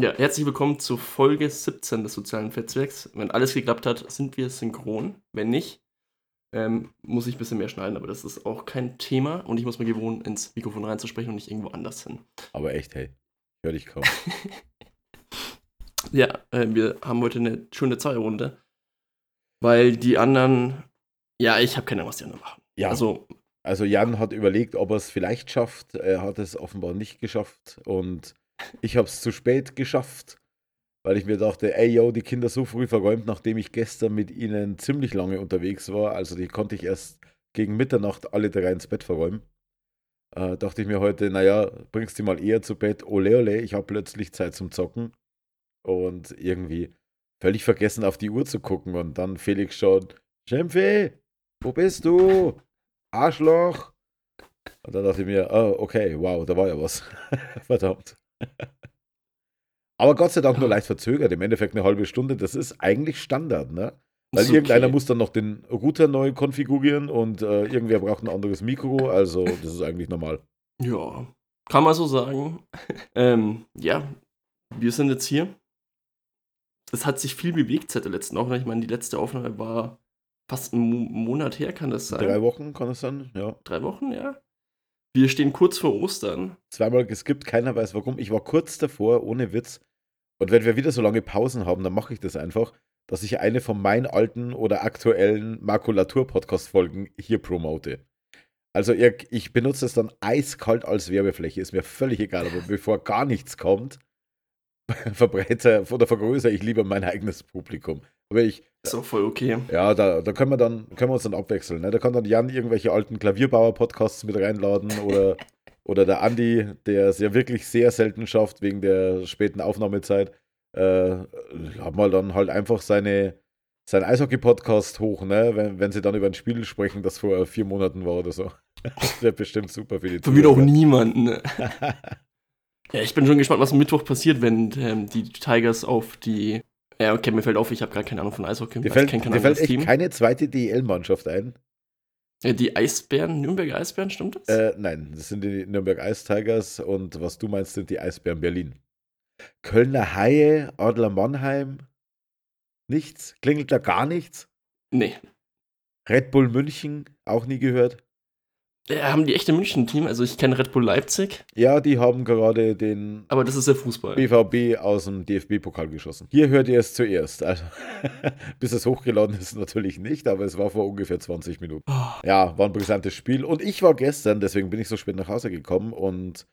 Ja, herzlich willkommen zu Folge 17 des sozialen Netzwerks. Wenn alles geklappt hat, sind wir synchron. Wenn nicht, ähm, muss ich ein bisschen mehr schneiden, aber das ist auch kein Thema und ich muss mir gewohnen, ins Mikrofon reinzusprechen und nicht irgendwo anders hin. Aber echt, hey, hör dich kaum. Ja, äh, wir haben heute eine schöne Zweierrunde, weil die anderen, ja, ich habe keine Ahnung, was die anderen machen. Ja, Also, also Jan hat überlegt, ob er es vielleicht schafft. Er hat es offenbar nicht geschafft und ich habe es zu spät geschafft, weil ich mir dachte, ey, yo, die Kinder so früh verräumt, nachdem ich gestern mit ihnen ziemlich lange unterwegs war. Also die konnte ich erst gegen Mitternacht alle drei ins Bett verräumen. Äh, dachte ich mir heute, naja, bringst die mal eher zu Bett. Ole, ole, ich habe plötzlich Zeit zum Zocken. Und irgendwie völlig vergessen, auf die Uhr zu gucken. Und dann Felix schon, Schimpfi, wo bist du? Arschloch. Und dann dachte ich mir, oh, okay, wow, da war ja was. Verdammt. Aber Gott sei Dank nur leicht verzögert. Im Endeffekt eine halbe Stunde. Das ist eigentlich Standard, ne? Weil Ist irgendeiner okay. muss dann noch den Router neu konfigurieren und äh, irgendwer braucht ein anderes Mikro. Also, das ist eigentlich normal. ja, kann man so sagen. ähm, ja, wir sind jetzt hier. Es hat sich viel bewegt seit der letzten Aufnahme. Ich meine, die letzte Aufnahme war fast einen Mo Monat her, kann das sein? Drei Wochen kann es sein, ja. Drei Wochen, ja. Wir stehen kurz vor Ostern. Zweimal geskippt, keiner weiß warum. Ich war kurz davor, ohne Witz. Und wenn wir wieder so lange Pausen haben, dann mache ich das einfach, dass ich eine von meinen alten oder aktuellen Makulatur-Podcast-Folgen hier promote. Also ihr, ich benutze es dann eiskalt als Werbefläche, ist mir völlig egal, aber bevor gar nichts kommt, verbreite oder vergrößere ich lieber mein eigenes Publikum. Aber ich, Ist auch voll okay. ja, da, da können wir dann, können wir uns dann abwechseln. Ne? Da kann dann Jan irgendwelche alten Klavierbauer-Podcasts mit reinladen oder, oder der Andi, der es ja wirklich sehr selten schafft wegen der späten Aufnahmezeit, äh, hat mal dann halt einfach seine, sein Eishockey-Podcast hoch, ne? wenn, wenn sie dann über ein Spiel sprechen, das vor vier Monaten war oder so. Das wäre bestimmt super für die Für wieder auch niemanden. Ne? ja, ich bin schon gespannt, was am Mittwoch passiert, wenn ähm, die Tigers auf die. Ja, okay, mir fällt auf, ich habe gar keine Ahnung von Eishockey. Dir Ich fällt, kein dir fällt echt Team. keine zweite DEL-Mannschaft ein. Ja, die Eisbären, Nürnberger Eisbären, stimmt das? Äh, nein, das sind die Nürnberg Ice Tigers und was du meinst, sind die Eisbären Berlin. Kölner Haie, Adler Mannheim, nichts, klingelt da gar nichts. nee. Red Bull München, auch nie gehört. Äh, haben die echte München-Team? Also ich kenne Red Bull Leipzig, Ja, die haben gerade den aber das ist der Fußball. BVB aus dem DFB-Pokal geschossen. Hier hört ihr es zuerst. Also, bis es hochgeladen ist, natürlich nicht, aber es war vor ungefähr 20 Minuten. Oh, Ja, war ein brisantes Spiel. Und ich war gestern, deswegen bin ich so spät nach Hause gekommen. Und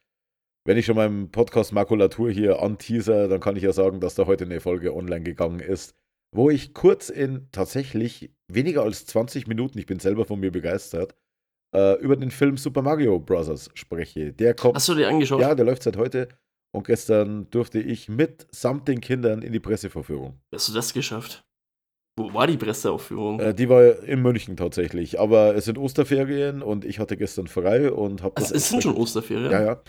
wenn ich schon meinen Podcast Makulatur hier anteaser, dann kann ich ja sagen, dass da heute eine Folge online gegangen ist, wo ich kurz in tatsächlich weniger als 20 Minuten, ich bin selber von mir begeistert, äh, über den Film Super Mario Bros. spreche. Der kommt. Hast du dir angeschaut? Ja, der läuft seit heute. Und gestern durfte ich mit samt den Kindern in die Presseverführung. Hast du das geschafft? Wo war die Presseaufführung? Äh, die war in München tatsächlich. Aber es sind Osterferien und ich hatte gestern frei und habe also, es sind schon Osterferien? Ja, ja.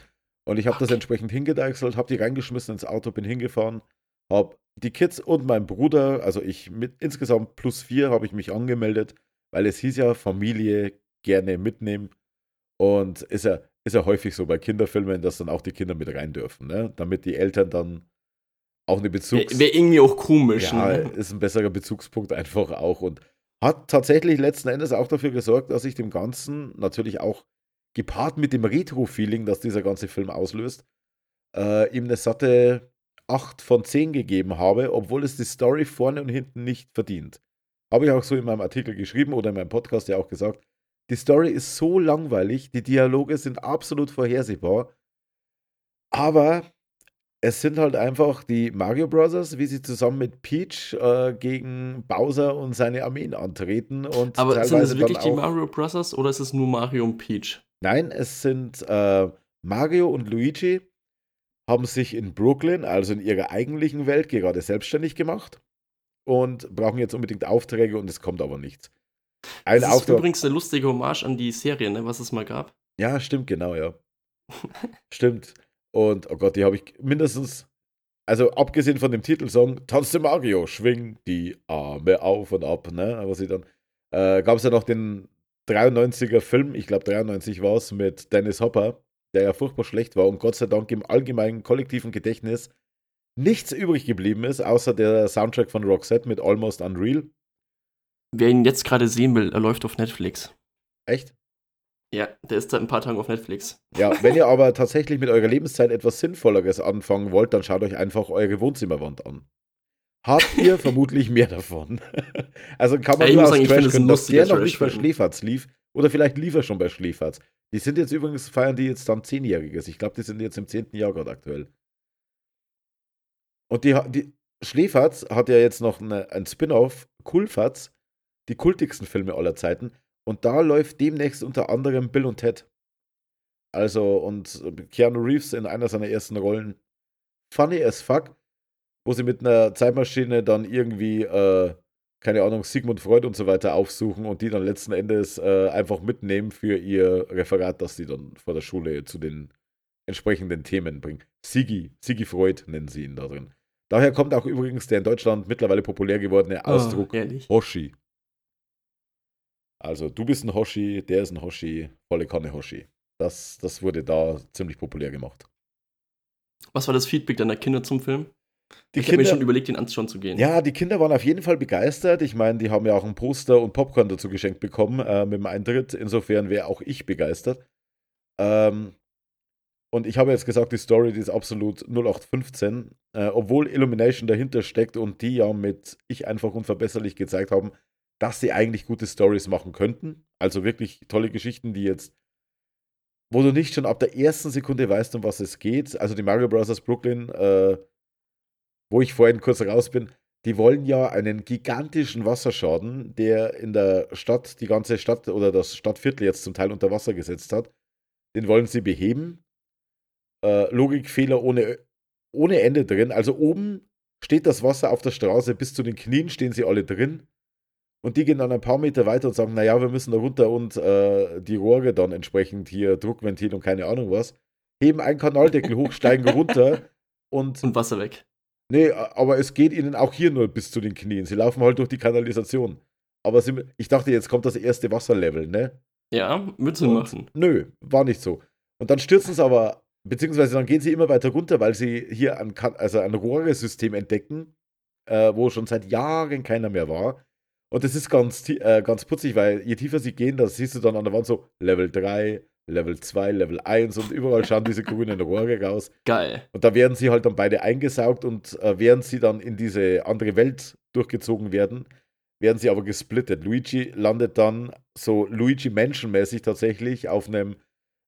Und ich habe das Okay. entsprechend hingedeichselt, habe die reingeschmissen ins Auto, bin hingefahren, habe die Kids und mein Bruder, also ich mit insgesamt plus vier, habe ich mich angemeldet, weil es hieß ja Familie gerne mitnehmen. Und ist ja, ist ja häufig so bei Kinderfilmen, dass dann auch die Kinder mit rein dürfen, ne? damit die Eltern dann auch eine Bezugs... Wäre wär irgendwie auch komisch. Ja, ne? ist ein besserer Bezugspunkt einfach auch und hat tatsächlich letzten Endes auch dafür gesorgt, dass ich dem Ganzen natürlich auch gepaart mit dem Retro-Feeling, das dieser ganze Film auslöst, äh, ihm eine satte 8 von 10 gegeben habe, obwohl es die Story vorne und hinten nicht verdient. Habe ich auch so in meinem Artikel geschrieben oder in meinem Podcast ja auch gesagt. Die Story ist so langweilig, die Dialoge sind absolut vorhersehbar, aber es sind halt einfach die Mario Brothers, wie sie zusammen mit Peach äh, gegen Bowser und seine Armeen antreten und Aber sind es wirklich die Mario Brothers oder ist es nur Mario und Peach? Nein, es sind äh, Mario und Luigi haben sich in Brooklyn, also in ihrer eigentlichen Welt, gerade selbstständig gemacht und brauchen jetzt unbedingt Aufträge und es kommt aber nichts. Ein Das ist übrigens eine lustige Hommage an die Serie, ne, was es mal gab. Ja, stimmt, genau, ja. stimmt. Und, oh Gott, die habe ich mindestens, also abgesehen von dem Titelsong, Tanzte Mario, schwing die Arme auf und ab, ne, aber sie dann, äh, gab es ja noch den 93er Film, ich glaube 93 war es, mit Dennis Hopper, der ja furchtbar schlecht war und Gott sei Dank im allgemeinen kollektiven Gedächtnis nichts übrig geblieben ist, außer der Soundtrack von Roxette mit Almost Unreal. Wer ihn jetzt gerade sehen will, er läuft auf Netflix. Echt? Ja, der ist seit ein paar Tagen auf Netflix. Ja, wenn ihr aber tatsächlich mit eurer Lebenszeit etwas Sinnvolleres anfangen wollt, dann schaut euch einfach eure Wohnzimmerwand an. Habt ihr vermutlich mehr davon. also kann man Ja, nur aus sagen, Trash können, dass der noch nicht bei. Schläferz lief. Oder vielleicht lief er schon bei Schläferz. Die sind jetzt übrigens, feiern die jetzt dann Zehnjähriges. Ich glaube, die sind jetzt im zehnten Jahr gerade aktuell. Und die, die Schläferz hat ja jetzt noch eine, ein Spin-off, Kulfatz, die kultigsten Filme aller Zeiten. Und da läuft demnächst unter anderem Bill und Ted. Also, und Keanu Reeves in einer seiner ersten Rollen. Funny as fuck, wo sie mit einer Zeitmaschine dann irgendwie, äh, keine Ahnung, Sigmund Freud und so weiter aufsuchen und die dann letzten Endes äh, einfach mitnehmen für ihr Referat, das sie dann vor der Schule zu den entsprechenden Themen bringen. Sigi, Sigi Freud nennen sie ihn da drin. Daher kommt auch übrigens der in Deutschland mittlerweile populär gewordene Ausdruck Oh. Hoshi. Also, du bist ein Hoshi, der ist ein Hoshi, volle Kanne Hoshi. Das, das wurde da ziemlich populär gemacht. Was war das Feedback deiner Kinder zum Film? Die ich habe mir Kinder, schon überlegt, ihn anschauen zu gehen. ja, die Kinder waren auf jeden Fall begeistert. Ich meine, die haben ja auch ein Poster und Popcorn dazu geschenkt bekommen äh, mit dem Eintritt. Insofern wäre auch ich begeistert. Ähm, und ich habe jetzt gesagt, die Story, die ist absolut 0815. Äh, obwohl Illumination dahinter steckt und die ja mit Ich einfach unverbesserlich gezeigt haben, dass sie eigentlich gute Stories machen könnten. Also wirklich tolle Geschichten, die jetzt, wo du nicht schon ab der ersten Sekunde weißt, um was es geht. Also die Mario Bros. Brooklyn, äh, wo ich vorhin kurz raus bin, die wollen ja einen gigantischen Wasserschaden, der in der Stadt, die ganze Stadt oder das Stadtviertel jetzt zum Teil unter Wasser gesetzt hat, den wollen sie beheben. Äh, Logikfehler ohne, ohne Ende drin. Also oben steht das Wasser auf der Straße, bis zu den Knien stehen sie alle drin. Und die gehen dann ein paar Meter weiter und sagen, naja, wir müssen da runter und äh, die Rohre dann entsprechend hier, Druckventil und keine Ahnung was, heben einen Kanaldeckel hoch, steigen runter und Und Wasser weg. Nee, aber es geht ihnen auch hier nur bis zu den Knien. Sie laufen halt durch die Kanalisation. Aber sie, ich dachte, jetzt kommt das erste Wasserlevel, ne? Ja, Sinn Und- machen. Nö, war nicht so. Und dann stürzen sie aber, beziehungsweise dann gehen sie immer weiter runter, weil sie hier ein, also ein Rohresystem entdecken, äh, wo schon seit Jahren keiner mehr war. Und das ist ganz, äh, ganz putzig, weil je tiefer sie gehen, da siehst du dann an der Wand so Level 3, Level 2, Level 1 und überall schauen diese grünen Rohre raus. Geil. Und da werden sie halt dann beide eingesaugt und äh, während sie dann in diese andere Welt durchgezogen werden, werden sie aber gesplittet. Luigi landet dann so Luigi menschenmäßig tatsächlich auf einem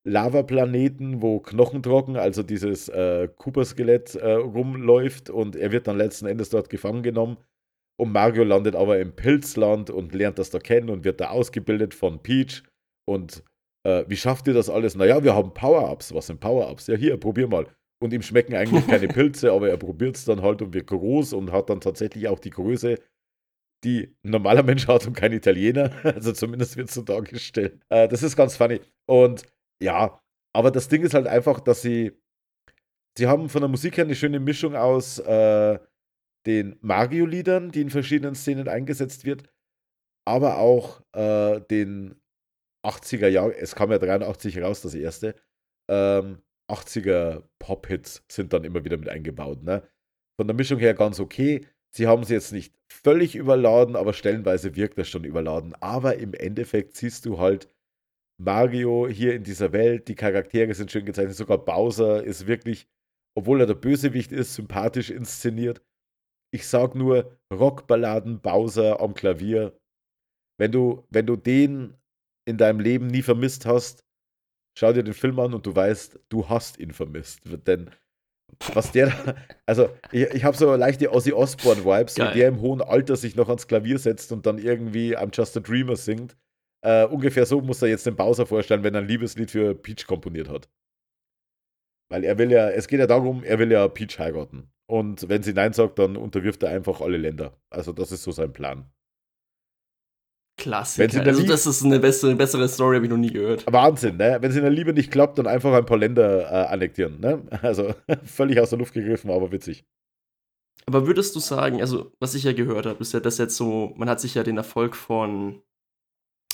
Lavaplaneten, wo Knochentrocken, also dieses äh, Cooper-Skelett äh, rumläuft und er wird dann letzten Endes dort gefangen genommen. Und Mario landet aber im Pilzland und lernt das da kennen und wird da ausgebildet von Peach. Und äh, wie schafft ihr das alles? Naja, wir haben Power-Ups. Was sind Power-Ups? Ja, hier, probier mal. Und ihm schmecken eigentlich keine Pilze, aber er probiert es dann halt und wird groß und hat dann tatsächlich auch die Größe, die ein normaler Mensch hat und kein Italiener. Also zumindest wird es so dargestellt. Äh, das ist ganz funny. Und ja, aber das Ding ist halt einfach, dass sie, sie haben von der Musik her eine schöne Mischung aus äh, den Mario-Liedern, die in verschiedenen Szenen eingesetzt wird, aber auch äh, den 80er Jahren, es kam ja 83 raus, das erste, ähm, 80er Pop-Hits sind dann immer wieder mit eingebaut. Ne? Von der Mischung her ganz okay. Sie haben sie jetzt nicht völlig überladen, aber stellenweise wirkt das schon überladen. Aber im Endeffekt siehst du halt Mario hier in dieser Welt, die Charaktere sind schön gezeichnet, sogar Bowser ist wirklich, obwohl er der Bösewicht ist, sympathisch inszeniert. Ich sag nur Rockballaden Bowser am Klavier. Wenn du, wenn du den in deinem Leben nie vermisst hast, schau dir den Film an und du weißt, du hast ihn vermisst. Denn was der, da- also ich, ich habe so leichte Ozzy Osbourne-Vibes, wie Geil. der im hohen Alter sich noch ans Klavier setzt und dann irgendwie I'm Just a Dreamer singt. Äh, ungefähr so muss er jetzt den Bowser vorstellen, wenn er ein Liebeslied für Peach komponiert hat. Weil er will ja, es geht ja darum, er will ja Peach heiraten. Und wenn sie Nein sagt, dann unterwirft er einfach alle Länder. Also das ist so sein Plan. Klassiker. Also das ist eine bessere, bessere Story, habe ich noch nie gehört. Wahnsinn, ne? Wenn es in der Liebe nicht klappt, dann einfach ein paar Länder äh, annektieren, ne? Also völlig aus der Luft gegriffen, aber witzig. Aber würdest du sagen, also was ich ja gehört habe, ist ja das jetzt so, man hat sich ja den Erfolg von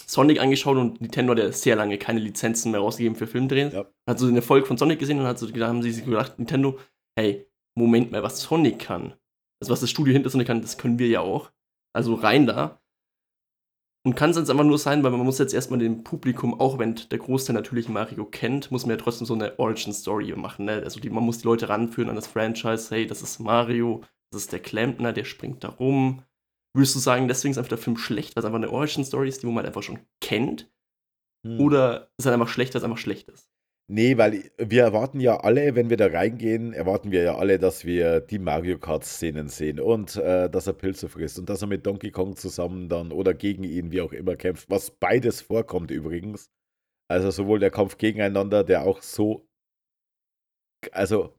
Sonic angeschaut und Nintendo hat ja sehr lange keine Lizenzen mehr rausgegeben für Filmdrehen. Ja. Hat so den Erfolg von Sonic gesehen und hat so gedacht, haben sie sich gedacht, Nintendo, hey, Moment mal, was Sonic kann, also was das Studio hinter Sonic kann, das können wir ja auch. Also rein da. Und kann es jetzt einfach nur sein, weil man muss jetzt erstmal dem Publikum, auch wenn der Großteil natürlich Mario kennt, muss man ja trotzdem so eine Origin-Story machen. Ne? Also die, man muss die Leute ranführen an das Franchise, hey, das ist Mario, das ist der Klempner, der springt da rum. Würdest du sagen, deswegen ist einfach der Film schlecht, weil es einfach eine Origin-Story ist, die man halt einfach schon kennt? Hm. Oder ist er einfach schlecht, weil es einfach schlecht ist? Nee, weil wir erwarten ja alle, wenn wir da reingehen, erwarten wir ja alle, dass wir die Mario Kart-Szenen sehen und äh, dass er Pilze frisst und dass er mit Donkey Kong zusammen dann oder gegen ihn, wie auch immer, kämpft. Was beides vorkommt übrigens. Also sowohl der Kampf gegeneinander, der auch so. Also.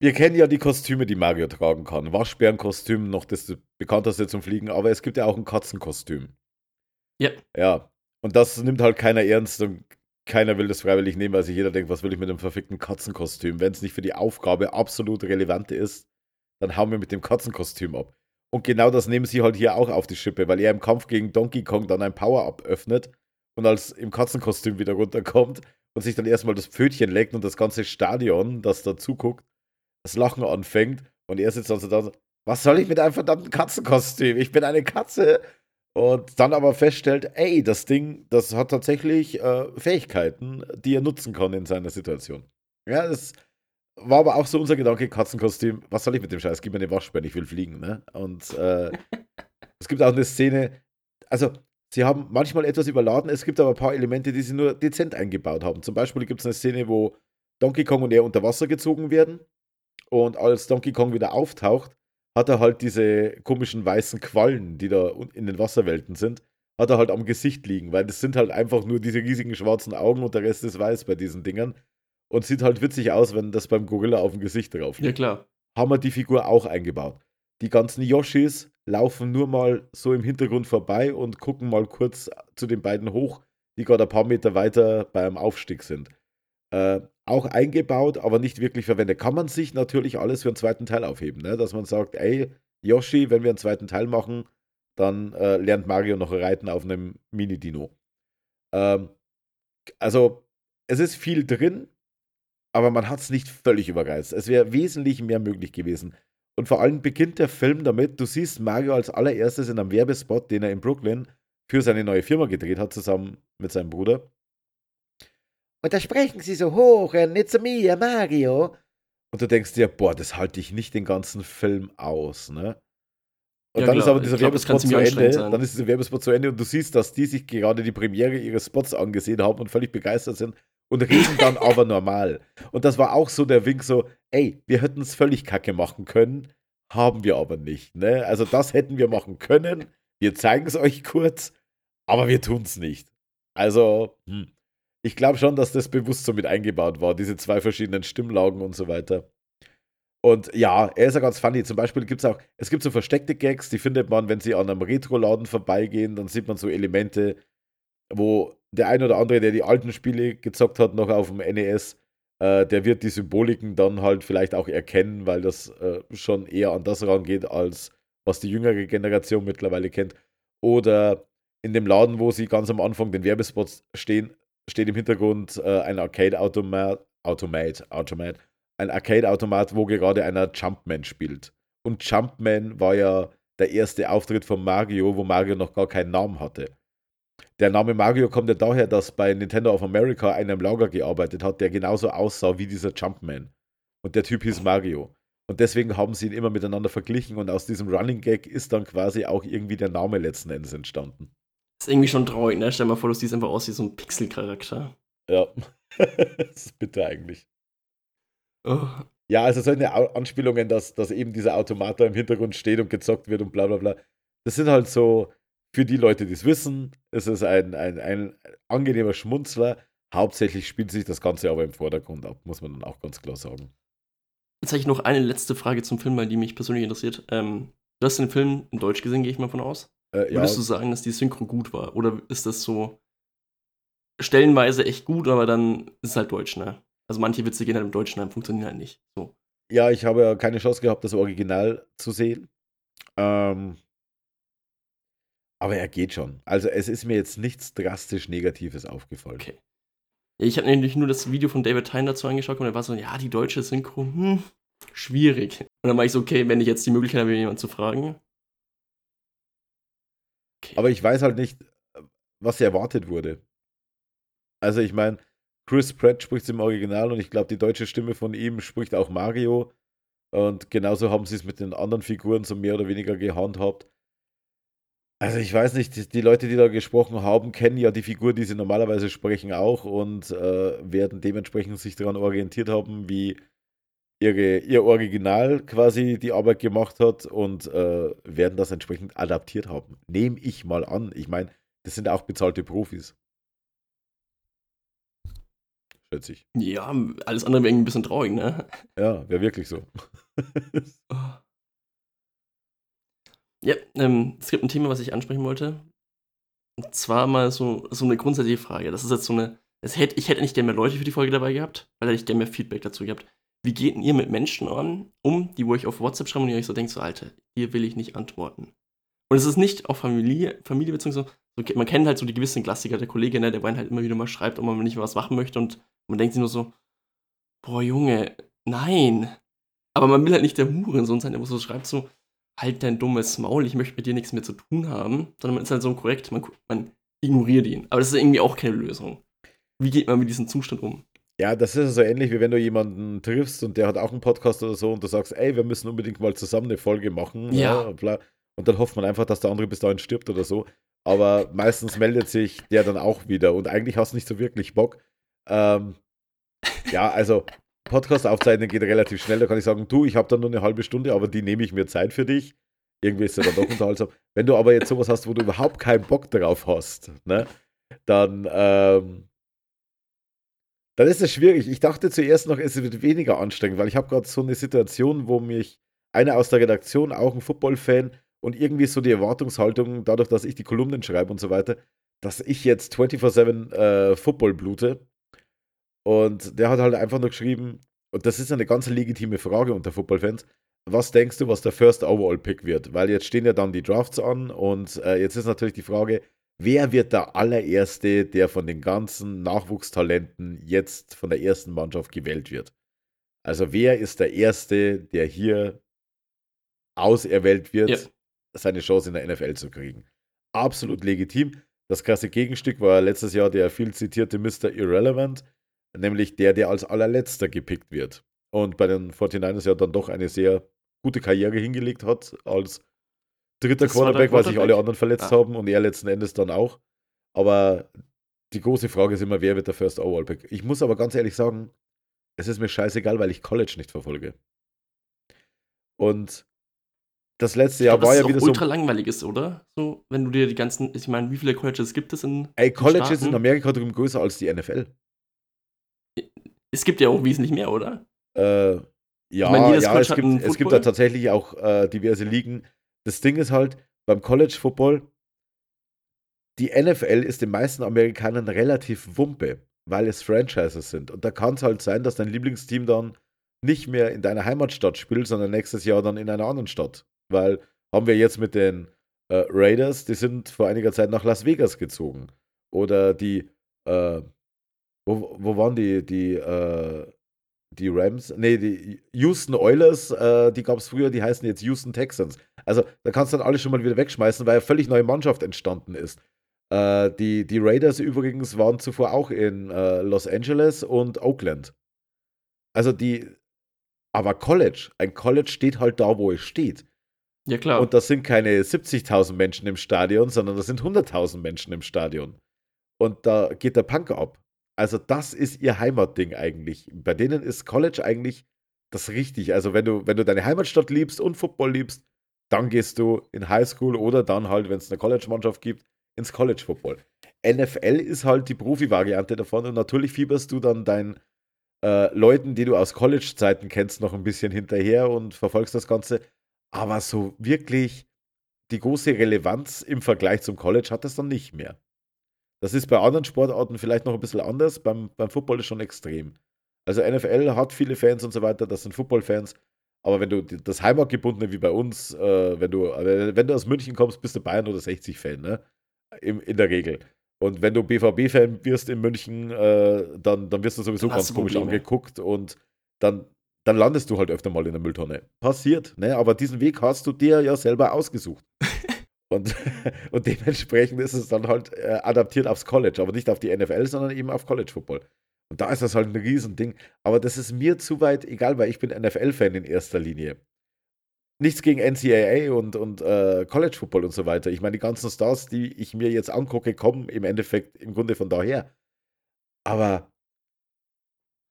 Wir kennen ja die Kostüme, die Mario tragen kann. Waschbärenkostüm, noch das bekannteste zum Fliegen, aber es gibt ja auch ein Katzenkostüm. Ja. Ja. Und das nimmt halt keiner ernst und keiner will das freiwillig nehmen, weil sich jeder denkt, was will ich mit dem verfickten Katzenkostüm? Wenn es nicht für die Aufgabe absolut relevant ist, dann hauen wir mit dem Katzenkostüm ab. Und genau das nehmen sie halt hier auch auf die Schippe, weil er im Kampf gegen Donkey Kong dann ein Power-Up öffnet und als im Katzenkostüm wieder runterkommt und sich dann erstmal das Pfötchen legt und das ganze Stadion, das da zuguckt, das Lachen anfängt und er sitzt also da, was soll ich mit einem verdammten Katzenkostüm? Ich bin eine Katze und dann aber feststellt, ey, das Ding, das hat tatsächlich äh, Fähigkeiten, die er nutzen kann in seiner Situation. Ja, das war aber auch so unser Gedanke, Katzenkostüm, was soll ich mit dem Scheiß? Gib mir eine Waschbär, ich will fliegen, ne? Und äh, es gibt auch eine Szene, also sie haben manchmal etwas überladen, es gibt aber ein paar Elemente, die sie nur dezent eingebaut haben. Zum Beispiel gibt es eine Szene, wo Donkey Kong und er unter Wasser gezogen werden und als Donkey Kong wieder auftaucht, hat er halt diese komischen weißen Quallen, die da in den Wasserwelten sind, hat er halt am Gesicht liegen, weil das sind halt einfach nur diese riesigen schwarzen Augen und der Rest ist weiß bei diesen Dingern. Und sieht halt witzig aus, wenn das beim Gorilla auf dem Gesicht drauf liegt. Ja, klar. Haben wir die Figur auch eingebaut. Die ganzen Yoshis laufen nur mal so im Hintergrund vorbei und gucken mal kurz zu den beiden hoch, die gerade ein paar Meter weiter beim Aufstieg sind. Äh, auch eingebaut, aber nicht wirklich verwendet. Kann man sich natürlich alles für einen zweiten Teil aufheben, ne? dass man sagt, ey, Yoshi, wenn wir einen zweiten Teil machen, dann äh, lernt Mario noch reiten auf einem Mini-Dino. Ähm, also, es ist viel drin, aber man hat es nicht völlig überreizt. Es wäre wesentlich mehr möglich gewesen. Und vor allem beginnt der Film damit, du siehst Mario als allererstes in einem Werbespot, den er in Brooklyn für seine neue Firma gedreht hat, zusammen mit seinem Bruder. Und da sprechen sie so hoch, nicht zu mir, Mario. Und du denkst dir, boah, das halte ich nicht den ganzen Film aus, ne? Und ja, dann klar. ist aber dieser glaub, Werbespot zu Ende. Sein. Dann ist dieser Werbespot zu Ende und du siehst, dass die sich gerade die Premiere ihres Spots angesehen haben und völlig begeistert sind und reden dann aber normal. Und das war auch so der Wink so, ey, wir hätten es völlig kacke machen können, haben wir aber nicht. Ne? Also das hätten wir machen können. Wir zeigen es euch kurz, aber wir tun es nicht. Also, hm ich glaube schon, dass das bewusst so mit eingebaut war, diese zwei verschiedenen Stimmlagen und so weiter. Und ja, er ist ja ganz funny. Zum Beispiel gibt es auch, es gibt so versteckte Gags, die findet man, wenn sie an einem Retro-Laden vorbeigehen, dann sieht man so Elemente, wo der ein oder andere, der die alten Spiele gezockt hat, noch auf dem NES, äh, der wird die Symboliken dann halt vielleicht auch erkennen, weil das äh, schon eher an das rangeht, als was die jüngere Generation mittlerweile kennt. Oder in dem Laden, wo sie ganz am Anfang den Werbespots stehen, steht im Hintergrund äh, ein Arcade-Automat, Automat, Automat, ein Arcade-Automat, wo gerade einer Jumpman spielt. Und Jumpman war ja der erste Auftritt von Mario, wo Mario noch gar keinen Namen hatte. Der Name Mario kommt ja daher, dass bei Nintendo of America einer im Lager gearbeitet hat, der genauso aussah wie dieser Jumpman. Und der Typ hieß Mario. Und deswegen haben sie ihn immer miteinander verglichen und aus diesem Running Gag ist dann quasi auch irgendwie der Name letzten Endes entstanden. Ist irgendwie schon traurig, ne? Stell dir mal vor, du siehst einfach aus wie so ein Pixel-Charakter. Ja. das ist bitter eigentlich. Oh. Ja, also solche Anspielungen, dass, dass eben dieser Automat da im Hintergrund steht und gezockt wird und bla bla bla. Das sind halt so, für die Leute, die es wissen, ist es ein, ein, ein angenehmer Schmunzler. Hauptsächlich spielt sich das Ganze aber im Vordergrund ab, muss man dann auch ganz klar sagen. Jetzt habe ich noch eine letzte Frage zum Film, weil die mich persönlich interessiert. Ähm, du hast den Film in Deutsch gesehen, gehe ich mal von aus. Äh, ja, Würdest du sagen, dass die Synchro gut war? Oder ist das so stellenweise echt gut, aber dann ist es halt Deutsch, ne? Also manche Witze gehen halt im Deutschen, dann funktionieren halt nicht. So. ja, ich habe ja keine Chance gehabt, das Original zu sehen. Ähm, aber er geht schon. Also es ist mir jetzt nichts drastisch Negatives aufgefallen. Okay. Ja, ich habe nämlich nur das Video von David Tyne dazu angeschaut und er war so, ja, die deutsche Synchro, hm, schwierig. Und dann war ich so, okay, wenn ich jetzt die Möglichkeit habe, jemanden zu fragen. Aber ich weiß halt nicht, was erwartet wurde. Also ich meine, Chris Pratt spricht im Original und ich glaube, die deutsche Stimme von ihm spricht auch Mario. Und genauso haben sie es mit den anderen Figuren so mehr oder weniger gehandhabt. Also ich weiß nicht, die, die Leute, die da gesprochen haben, kennen ja die Figur, die sie normalerweise sprechen, auch und äh, werden dementsprechend sich daran orientiert haben, wie ihre, ihr Original quasi die Arbeit gemacht hat und äh, werden das entsprechend adaptiert haben. Nehme ich mal an. Ich meine, das sind auch bezahlte Profis. Schätze ich. ja, alles andere wäre ein bisschen traurig, ne? Ja, wäre wirklich so. Ja, ähm, es gibt ein Thema, was ich ansprechen wollte. Und zwar mal so, so eine grundsätzliche Frage. Das ist jetzt so eine. Es hätte, ich hätte nicht gerne mehr Leute für die Folge dabei gehabt, weil hätte ich gerne mehr Feedback dazu gehabt. Wie geht denn ihr mit Menschen an, um, die wo ich auf WhatsApp schreibe und ihr euch so denkt, so, Alter, hier will ich nicht antworten. Und es ist nicht auf Familie, Familie beziehungsweise, so, man kennt halt so die gewissen Klassiker, der Kollege, ne, der einen halt immer wieder mal schreibt, ob man nicht was machen möchte und man denkt sich nur so, boah, Junge, nein. Aber man will halt nicht der Hurensohn sein, der so schreibt so, halt dein dummes Maul, ich möchte mit dir nichts mehr zu tun haben, sondern man ist halt so korrekt, man, man ignoriert ihn. Aber das ist irgendwie auch keine Lösung. Wie geht man mit diesem Zustand um? Ja, das ist so ähnlich, wie wenn du jemanden triffst und der hat auch einen Podcast oder so und du sagst, ey, wir müssen unbedingt mal zusammen eine Folge machen. Ja. bla. Und dann hofft man einfach, dass der andere bis dahin stirbt oder so. Aber meistens meldet sich der dann auch wieder und eigentlich hast du nicht so wirklich Bock. Ähm, ja, also Podcast aufzeichnen geht relativ schnell. Da kann ich sagen, du, ich habe dann nur eine halbe Stunde, aber die nehme ich mir Zeit für dich. Irgendwie ist ja dann doch unterhaltsam. Wenn du aber jetzt sowas hast, wo du überhaupt keinen Bock darauf hast, ne, dann, ähm, dann ist es schwierig. Ich dachte zuerst noch, es wird weniger anstrengend, weil ich habe gerade so eine Situation, wo mich einer aus der Redaktion, auch ein Football-Fan, und irgendwie so die Erwartungshaltung, dadurch, dass ich die Kolumnen schreibe und so weiter, dass ich jetzt 24-7 äh, Football blute. Und der hat halt einfach nur geschrieben, und das ist eine ganz legitime Frage unter Football-Fans, was denkst du, was der First Overall Pick wird? Weil jetzt stehen ja dann die Drafts an und äh, jetzt ist natürlich die Frage, wer wird der allererste, der von den ganzen Nachwuchstalenten jetzt von der ersten Mannschaft gewählt wird? Also wer ist der erste, der hier auserwählt wird, Ja. seine Chance in der NFL zu kriegen? Absolut legitim. Das krasse Gegenstück war letztes Jahr der viel zitierte Mr. Irrelevant, nämlich der, der als allerletzter gepickt wird. Und bei den 49ers ja dann doch eine sehr gute Karriere hingelegt hat als dritter Das war Quarterback, weil sich alle anderen verletzt Ah. haben und er letzten Endes dann auch. Aber die große Frage ist immer, wer wird der First Overall Pick? Ich muss aber ganz ehrlich sagen, es ist mir scheißegal, weil ich College nicht verfolge. Und das letzte Ich Jahr glaub, war ja wieder so. ultra langweilig ist, oder? So, wenn du dir die ganzen, ich meine, wie viele Colleges gibt es in. Ey, College ist in Staaten? Amerika drüben größer als die NFL. Es gibt ja auch wesentlich mehr, oder? Äh, ja, meine, jedes ja es, gibt, es gibt da tatsächlich auch äh, diverse Ligen. Das Ding ist halt, beim College Football, die NFL ist den meisten Amerikanern relativ wumpe, weil es Franchises sind. Und da kann es halt sein, dass dein Lieblingsteam dann nicht mehr in deiner Heimatstadt spielt, sondern nächstes Jahr dann in einer anderen Stadt. Weil haben wir jetzt mit den äh, Raiders, die sind vor einiger Zeit nach Las Vegas gezogen. Oder die, äh, wo, wo waren die, die, äh, die Rams, nee, die Houston Oilers, äh, die gab es früher, die heißen jetzt Houston Texans. Also da kannst du dann alles schon mal wieder wegschmeißen, weil eine völlig neue Mannschaft entstanden ist. Äh, die, die Raiders übrigens waren zuvor auch in äh, Los Angeles und Oakland. Also die, aber College, ein College steht halt da, wo es steht. Ja, klar. Und das sind keine 70.000 Menschen im Stadion, sondern das sind 100.000 Menschen im Stadion. Und da geht der Punk ab. Also das ist ihr Heimatding eigentlich. Bei denen ist College eigentlich das richtig. Also wenn du, wenn du deine Heimatstadt liebst und Football liebst, dann gehst du in Highschool oder dann halt, wenn es eine College-Mannschaft gibt, ins College Football. NFL ist halt die Profi-Variante davon und natürlich fieberst du dann dein äh, Leuten, die du aus College-Zeiten kennst, noch ein bisschen hinterher und verfolgst das Ganze. Aber so wirklich die große Relevanz im Vergleich zum College hat das dann nicht mehr. Das ist bei anderen Sportarten vielleicht noch ein bisschen anders. Beim, beim Football ist schon extrem. Also NFL hat viele Fans und so weiter, das sind Football-Fans. Aber wenn du das Heimatgebundene wie bei uns, äh, wenn du, äh, wenn du aus München kommst, bist du Bayern oder 60-Fan, ne? In, in der Regel. Und wenn du BVB-Fan wirst in München, äh, dann, dann wirst du sowieso ganz komisch Probleme. angeguckt und dann, dann landest du halt öfter mal in der Mülltonne. Passiert, ne? Aber diesen Weg hast du dir ja selber ausgesucht. Und, und dementsprechend ist es dann halt äh, adaptiert aufs College, aber nicht auf die NFL, sondern eben auf College Football. Und da ist das halt ein Riesending. Aber das ist mir zu weit egal, weil ich bin NFL-Fan in erster Linie nichts gegen NCAA und, und äh, College Football und so weiter. Ich meine, die ganzen Stars, die ich mir jetzt angucke, kommen im Endeffekt im Grunde von daher. Aber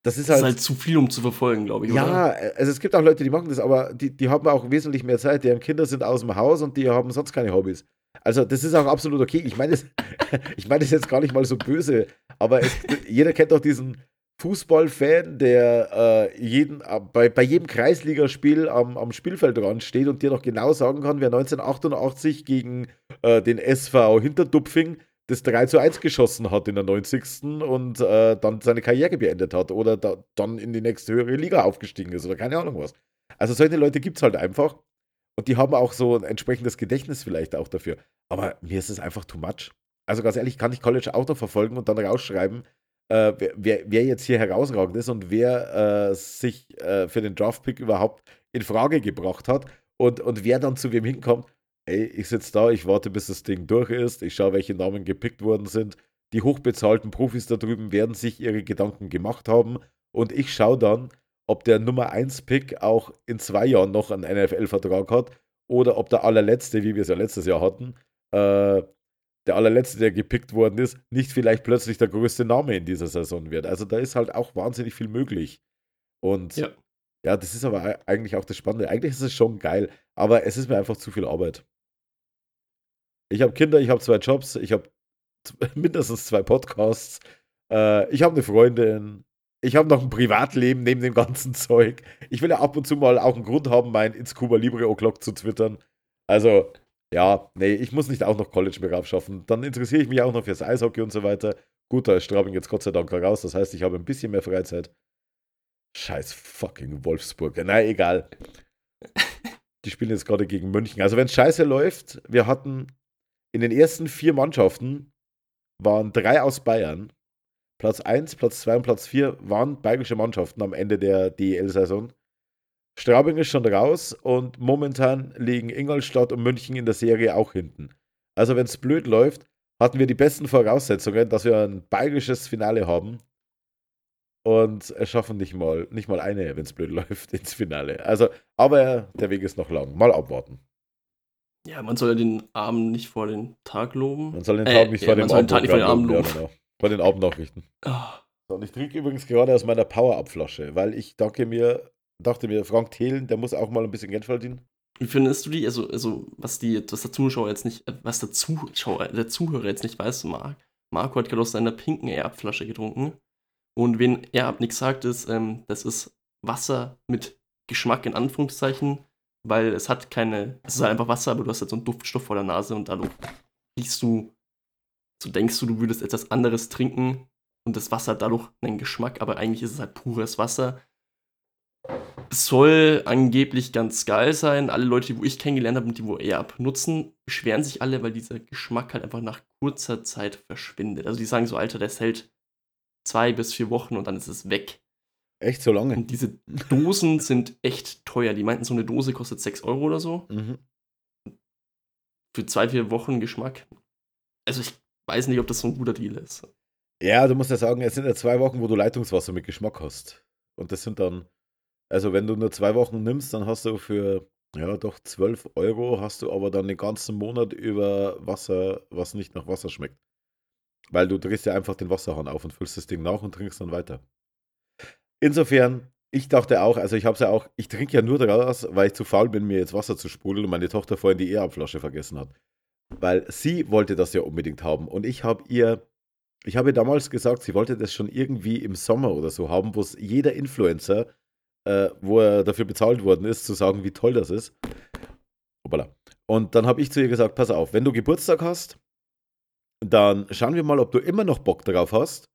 das ist, das halt, ist halt zu viel, um zu verfolgen, glaube ich. Ja, oder? also es gibt auch Leute, die machen das, aber die, die haben auch wesentlich mehr Zeit. Deren Kinder sind aus dem Haus und die haben sonst keine Hobbys. Also das ist auch absolut okay. Ich meine das, ich meine das jetzt gar nicht mal so böse, aber es, jeder kennt doch diesen, Fußballfan, der äh, jeden, äh, bei, bei jedem Kreisligaspiel am, am Spielfeldrand steht und dir noch genau sagen kann, wer 1988 gegen äh, den SV Hinterdupfing das 3 zu 1 geschossen hat in der 90. und äh, dann seine Karriere beendet hat oder da, dann in die nächste höhere Liga aufgestiegen ist oder keine Ahnung was. Also solche Leute gibt es halt einfach und die haben auch so ein entsprechendes Gedächtnis vielleicht auch dafür. Aber mir ist es einfach too much. Also ganz ehrlich, kann ich College auch noch verfolgen und dann rausschreiben, äh, wer, wer, jetzt hier herausragend ist und wer äh, sich äh, für den Draftpick überhaupt in Frage gebracht hat und, und wer dann zu wem hinkommt. Ey, ich sitze da, ich warte, bis das Ding durch ist, ich schaue, welche Namen gepickt worden sind. Die hochbezahlten Profis da drüben werden sich ihre Gedanken gemacht haben und ich schaue dann, ob der Nummer 1 Pick auch in zwei Jahren noch einen NFL-Vertrag hat oder ob der allerletzte, wie wir es ja letztes Jahr hatten, äh, der allerletzte, der gepickt worden ist, nicht vielleicht plötzlich der größte Name in dieser Saison wird. Also da ist halt auch wahnsinnig viel möglich. Und ja, ja das ist aber eigentlich auch das Spannende. Eigentlich ist es schon geil, aber es ist mir einfach zu viel Arbeit. Ich habe Kinder, ich habe zwei Jobs, ich habe mindestens zwei Podcasts, äh, ich habe eine Freundin, ich habe noch ein Privatleben neben dem ganzen Zeug. Ich will ja ab und zu mal auch einen Grund haben, mein Ins Cuba Libre O'Clock zu twittern. Also, ja, nee, ich muss nicht auch noch College mehr schaffen. Dann interessiere ich mich auch noch fürs Eishockey und so weiter. Gut, da ist Straubing jetzt Gott sei Dank raus. Das heißt, ich habe ein bisschen mehr Freizeit. Scheiß fucking Wolfsburg. Na, egal. Die spielen jetzt gerade gegen München. Also, wenn es scheiße läuft, wir hatten in den ersten vier Mannschaften waren drei aus Bayern. Platz 1, Platz 2 und Platz 4 waren bayerische Mannschaften am Ende der DEL-Saison. Straubing ist schon raus und momentan liegen Ingolstadt und München in der Serie auch hinten. Also wenn es blöd läuft, hatten wir die besten Voraussetzungen, dass wir ein bayerisches Finale haben und schaffen nicht mal, nicht mal eine, wenn es blöd läuft, ins Finale. Also, aber der Weg ist noch lang. Mal abwarten. Ja, man soll ja den Abend nicht vor den Tag loben. Man soll den Tag äh, nicht, vor, ja, den Tag nicht vor den Abend loben. Ja, genau. Vor den Abendnachrichten. Oh. So, und ich trinke übrigens gerade aus meiner Power-Up-Flasche, weil ich danke mir dachte mir, Frank Thelen, der muss auch mal ein bisschen Geld verdienen. Wie findest du die, also, also was die, was der Zuschauer jetzt nicht, was der Zuschauer, der Zuhörer jetzt nicht weiß, Marc, Marco hat gerade aus seiner pinken Erbflasche getrunken. Und wenn Erb nichts sagt, ist, ähm, das ist Wasser mit Geschmack in Anführungszeichen, weil es hat keine, es ist halt einfach Wasser, aber du hast halt so einen Duftstoff vor der Nase und dadurch riechst du, so denkst du, du würdest etwas anderes trinken und das Wasser hat dadurch einen Geschmack, aber eigentlich ist es halt pures Wasser soll angeblich ganz geil sein. Alle Leute, die wo ich kennengelernt habe und die wo eher abnutzen, beschweren sich alle, weil dieser Geschmack halt einfach nach kurzer Zeit verschwindet. Also die sagen so, Alter, das hält zwei bis vier Wochen und dann ist es weg. Echt so lange? Und diese Dosen sind echt teuer. Die meinten, so eine Dose kostet 6 Euro oder so. Mhm. Für zwei, vier Wochen Geschmack. Also ich weiß nicht, ob das so ein guter Deal ist. Ja, du musst ja sagen, es sind ja zwei Wochen, wo du Leitungswasser mit Geschmack hast. Und das sind dann also wenn du nur zwei Wochen nimmst, dann hast du für, ja doch, 12 Euro hast du aber dann den ganzen Monat über Wasser, was nicht nach Wasser schmeckt. Weil du drehst ja einfach den Wasserhahn auf und füllst das Ding nach und trinkst dann weiter. Insofern, ich dachte auch, also ich habe es ja auch, ich trinke ja nur daraus, weil ich zu faul bin, mir jetzt Wasser zu sprudeln und meine Tochter vorhin die Ehrabflasche vergessen hat. Weil sie wollte das ja unbedingt haben und ich habe ihr ich habe damals gesagt, sie wollte das schon irgendwie im Sommer oder so haben, wo es jeder Influencer, äh, wo er dafür bezahlt worden ist, zu sagen, wie toll das ist. Hoppala. Und dann habe ich zu ihr gesagt, pass auf, wenn du Geburtstag hast, dann schauen wir mal, ob du immer noch Bock darauf hast.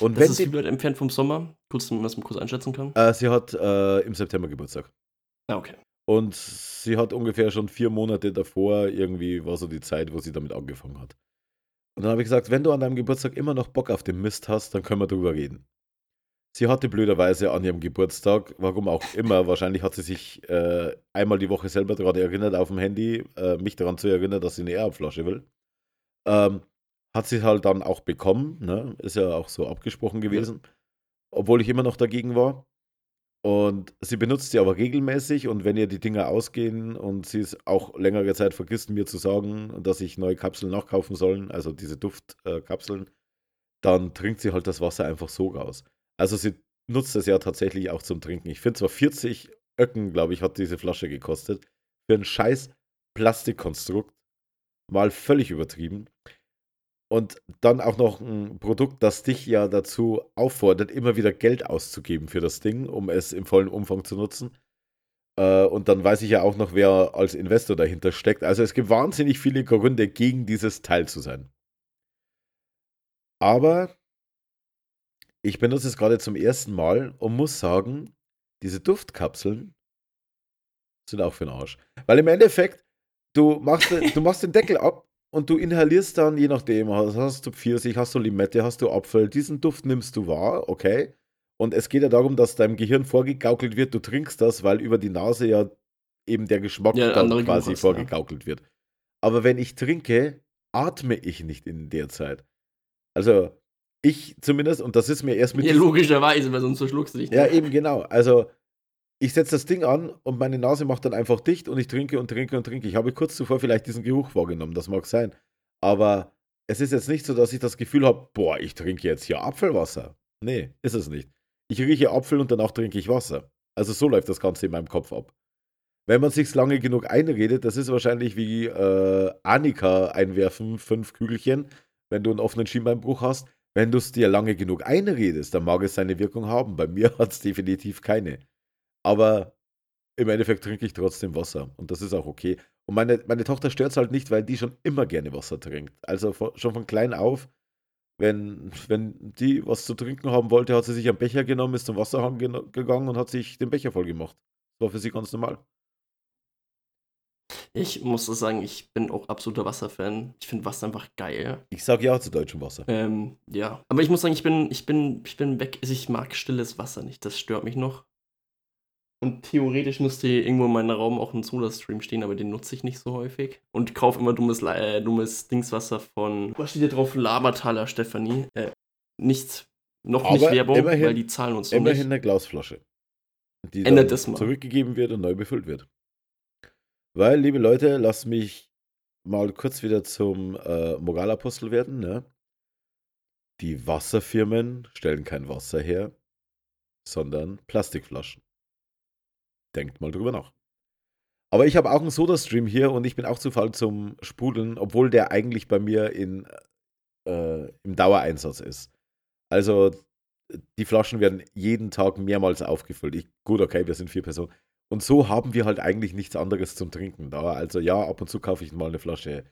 Und Das wenn ist sie, wie weit entfernt vom Sommer. Kurz, damit man kurz einschätzen kann. äh, sie hat äh, im September Geburtstag. Ah, okay. Und sie hat ungefähr schon vier Monate davor, irgendwie war so die Zeit, wo sie damit angefangen hat. Und dann habe ich gesagt, wenn du an deinem Geburtstag immer noch Bock auf den Mist hast, dann können wir drüber reden. Sie hatte blöderweise an ihrem Geburtstag, warum auch immer, wahrscheinlich hat sie sich äh, einmal die Woche selber daran erinnert auf dem Handy, äh, mich daran zu erinnern, dass sie eine Airflasche will. Ähm, hat sie halt dann auch bekommen, ne? ist ja auch so abgesprochen gewesen, obwohl ich immer noch dagegen war. Und sie benutzt sie aber regelmäßig und wenn ihr die Dinger ausgehen und sie es auch längere Zeit vergisst, mir zu sagen, dass ich neue Kapseln nachkaufen sollen, also diese Duftkapseln, dann trinkt sie halt das Wasser einfach so raus. Also sie nutzt es ja tatsächlich auch zum Trinken. Ich finde zwar 40 Öcken, glaube ich, hat diese Flasche gekostet. Für ein scheiß Plastikkonstrukt. Mal völlig übertrieben. Und dann auch noch ein Produkt, das dich ja dazu auffordert, immer wieder Geld auszugeben für das Ding, um es im vollen Umfang zu nutzen. Äh, und dann weiß ich ja auch noch, wer als Investor dahinter steckt. Also es gibt wahnsinnig viele Gründe, gegen dieses Teil zu sein. Aber ich benutze es gerade zum ersten Mal und muss sagen, diese Duftkapseln sind auch für den Arsch. Weil im Endeffekt, du machst, du machst den Deckel ab und du inhalierst dann, je nachdem, hast, du Pfirsich, hast du Limette, hast du Apfel, diesen Duft nimmst du wahr, okay. Und es geht ja darum, dass deinem Gehirn vorgegaukelt wird, du trinkst das, weil über die Nase ja eben der Geschmack Ja, dann quasi Geruch vorgegaukelt wird. Aber wenn ich trinke, atme ich nicht in der Zeit. Also ich zumindest, und das ist mir erst mit Ja, logischerweise, weil sonst verschluckst du dich. ja, eben genau. Also, ich setze das Ding an und meine Nase macht dann einfach dicht und ich trinke und trinke und trinke. Ich habe kurz zuvor vielleicht diesen Geruch wahrgenommen, das mag sein. Aber es ist jetzt nicht so, dass ich das Gefühl habe, boah, ich trinke jetzt hier Apfelwasser. Nee, ist es nicht. Ich rieche Apfel und danach trinke ich Wasser. Also so läuft das Ganze in meinem Kopf ab. Wenn man sich's lange genug einredet, das ist wahrscheinlich wie äh, Annika einwerfen, fünf Kügelchen, wenn du einen offenen Schienbeinbruch hast. Wenn du es dir lange genug einredest, dann mag es seine Wirkung haben. Bei mir hat es definitiv keine. Aber im Endeffekt trinke ich trotzdem Wasser und das ist auch okay. Und meine, meine Tochter stört es halt nicht, weil die schon immer gerne Wasser trinkt. Also von, schon von klein auf, wenn, wenn die was zu trinken haben wollte, hat sie sich einen Becher genommen, ist zum Wasserhahn gegangen und hat sich den Becher voll gemacht. Das war für sie ganz normal. Ich muss sagen, ich bin auch absoluter Wasserfan. Ich finde Wasser einfach geil. Ich sage ja zu deutschem Wasser. Ähm, ja. Aber ich muss sagen, ich bin, ich bin, ich bin weg. Also ich mag stilles Wasser nicht. Das stört mich noch. Und theoretisch müsste hier irgendwo in meinem Raum auch ein Soda-Stream stehen, aber den nutze ich nicht so häufig. Und kaufe immer dummes, äh, dummes Dingswasser von, was steht hier drauf? Labertaler Stefanie. Äh, nicht, noch nicht Aber Werbung, immerhin- weil die zahlen uns so Immerhin nicht. eine Glasflasche, die Ändert dann das mal. zurückgegeben wird und neu befüllt wird. Weil, liebe Leute, lasst mich mal kurz wieder zum äh, Moralapostel werden. Ne? Die Wasserfirmen stellen kein Wasser her, sondern Plastikflaschen. Denkt mal drüber nach. Aber ich habe auch einen Soda-Stream hier und ich bin auch zu faul zum Sprudeln, obwohl der eigentlich bei mir in, äh, im Dauereinsatz ist. Also die Flaschen werden jeden Tag mehrmals aufgefüllt. Ich, gut, okay, wir sind vier Personen. Und so haben wir halt eigentlich nichts anderes zum Trinken da. Also ja, ab und zu kaufe ich mal eine Flasche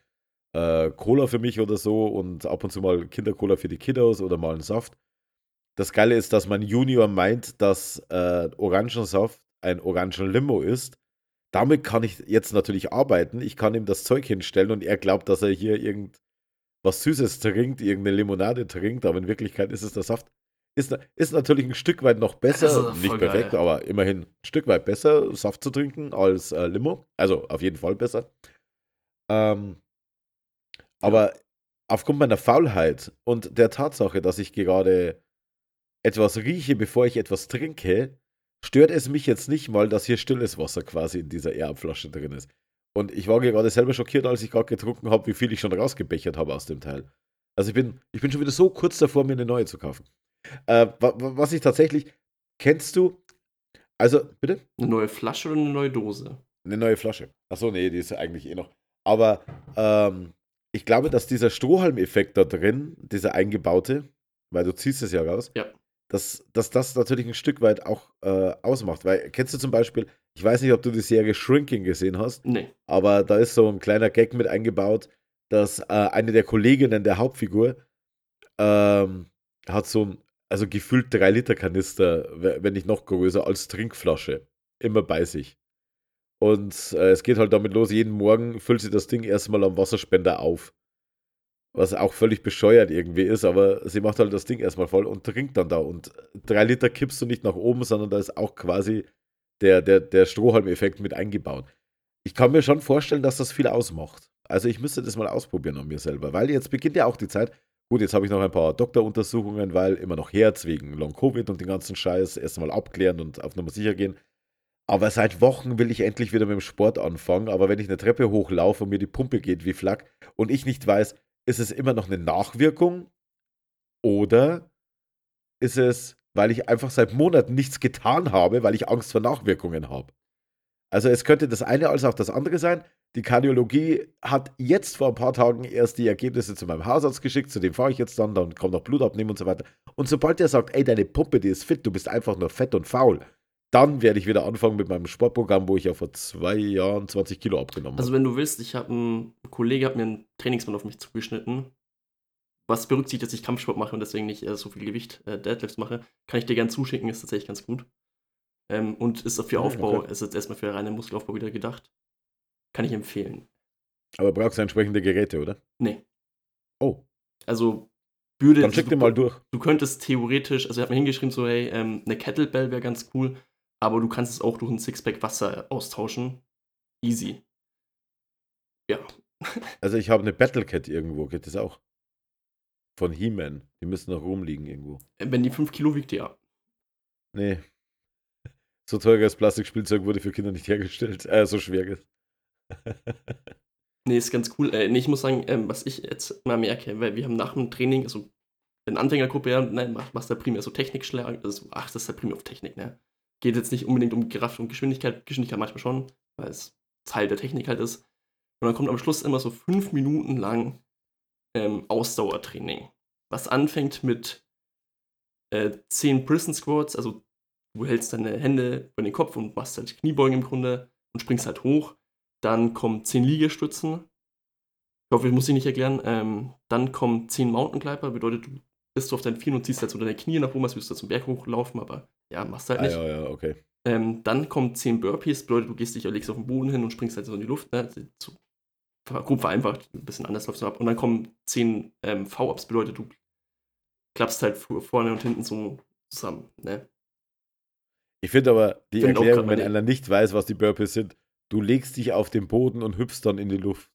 äh, Cola für mich oder so und ab und zu mal Kindercola für die Kiddos oder mal einen Saft. Das Geile ist, dass mein Junior meint, dass äh, Orangensaft ein Orangenlimo ist. Damit kann ich jetzt natürlich arbeiten. Ich kann ihm das Zeug hinstellen und er glaubt, dass er hier irgendwas Süßes trinkt, irgendeine Limonade trinkt, aber in Wirklichkeit ist es der Saft. Ist, ist natürlich ein Stück weit noch besser, voll nicht perfekt, geil. aber immerhin ein Stück weit besser, Saft zu trinken als äh, Limo. Also auf jeden Fall besser. Ähm, aber aufgrund meiner Faulheit und der Tatsache, dass ich gerade etwas rieche, bevor ich etwas trinke, stört es mich jetzt nicht mal, dass hier stilles Wasser quasi in dieser Airflasche drin ist. Und ich war gerade selber schockiert, als ich gerade getrunken habe, wie viel ich schon rausgebechert habe aus dem Teil. Also ich bin, ich bin schon wieder so kurz davor, mir eine neue zu kaufen. Äh, wa- wa- was ich tatsächlich, kennst du, also, bitte? Eine neue Flasche oder eine neue Dose? Eine neue Flasche. Achso, nee, die ist ja eigentlich eh noch. Aber ähm, ich glaube, dass dieser Strohhalmeffekt da drin, dieser eingebaute, weil du ziehst es ja raus, Ja. Dass, dass das natürlich ein Stück weit auch äh, ausmacht. Weil, kennst du zum Beispiel, ich weiß nicht, ob du die Serie Shrinking gesehen hast, Nee. aber da ist so ein kleiner Gag mit eingebaut, dass äh, eine der Kolleginnen der Hauptfigur ähm, hat so ein, also gefüllt 3 Liter Kanister, we- wenn nicht noch größer, als Trinkflasche. Immer bei sich. Und äh, es geht halt damit los, jeden Morgen füllt sie das Ding erstmal am Wasserspender auf. Was auch völlig bescheuert irgendwie ist, aber sie macht halt das Ding erstmal voll und trinkt dann da. Und drei Liter kippst du nicht nach oben, sondern da ist auch quasi der, der, der Strohhalmeffekt mit eingebaut. Ich kann mir schon vorstellen, dass das viel ausmacht. Also ich müsste das mal ausprobieren an mir selber, weil jetzt beginnt ja auch die Zeit. Gut, jetzt habe ich noch ein paar Doktoruntersuchungen, weil immer noch Herz wegen Long-Covid und den ganzen Scheiß erstmal abklären und auf Nummer sicher gehen. Aber seit Wochen will ich endlich wieder mit dem Sport anfangen. Aber wenn ich eine Treppe hochlaufe und mir die Pumpe geht wie Flak und ich nicht weiß, ist es immer noch eine Nachwirkung oder ist es, weil ich einfach seit Monaten nichts getan habe, weil ich Angst vor Nachwirkungen habe? Also es könnte das eine als auch das andere sein. Die Kardiologie hat jetzt vor ein paar Tagen erst die Ergebnisse zu meinem Hausarzt geschickt, zu dem fahre ich jetzt dann, dann kommt noch Blut abnehmen und so weiter. Und sobald der sagt, ey, deine Pumpe, die ist fit, du bist einfach nur fett und faul, dann werde ich wieder anfangen mit meinem Sportprogramm, wo ich ja vor zwei Jahren 20 Kilo abgenommen Also habe. wenn du willst, ich habe einen Kollege hat mir einen Trainingsplan auf mich zugeschnitten, was berücksichtigt, dass ich Kampfsport mache und deswegen nicht äh, so viel Gewicht äh, Deadlifts mache. Kann ich dir gern zuschicken, ist tatsächlich ganz gut. Ähm, und ist für Ah, Aufbau, okay. ist jetzt erstmal für reinen Muskelaufbau wieder gedacht. Kann ich empfehlen. Aber brauchst du entsprechende Geräte, oder? Nee. Oh, Also würde dann schick du, dir mal durch. du könntest theoretisch, also er hat mir hingeschrieben, so, hey, ähm, eine Kettlebell wäre ganz cool, aber du kannst es auch durch ein Sixpack Wasser austauschen. Easy. Ja. Also ich habe eine Battlecat irgendwo, geht das auch? Von He-Man. Die müssen noch rumliegen irgendwo. Wenn die 5 Kilo wiegt, ja. Nee. So teures Plastikspielzeug wurde für Kinder nicht hergestellt. Äh, so schweres. Nee, ist ganz cool. Äh, nee, ich muss sagen, ähm, was ich jetzt mal merke, weil wir haben nach dem Training, also in Anfängergruppe, ja, nein, mach- machst du primär so Technikschläge, also achtest da primär auf Technik, ne? Geht jetzt nicht unbedingt um Kraft und Geschwindigkeit, Geschwindigkeit manchmal schon, weil es Teil der Technik halt ist. Und dann kommt am Schluss immer so fünf Minuten lang ähm, Ausdauertraining. Was anfängt mit äh, 10 Prison Squats, also du hältst deine Hände über den Kopf und machst halt Kniebeugen im Grunde und springst halt hoch. Dann kommen 10 Liegestützen. Ich hoffe, ich muss sie nicht erklären. Ähm, dann kommen 10 Mountain Climber, bedeutet, du bist du auf deinen Vieren und ziehst halt so deine Knie nach oben, als würdest du zum Berg hochlaufen, aber ja, machst halt Ah, nicht. ja, ja, okay. Ähm, dann kommen 10 Burpees, bedeutet, du gehst dich legst auf den Boden hin und springst halt so in die Luft. Ne? Zu, grob vereinfacht, ein bisschen anders läuft es ab. Und dann kommen 10 ähm, V-Ups, bedeutet, du klappst halt vor- vorne und hinten so zusammen. Ne? Ich finde aber die Find Erklärung, wenn einer nicht weiß, was die Burpees sind, du legst dich auf den Boden und hüpfst dann in die Luft.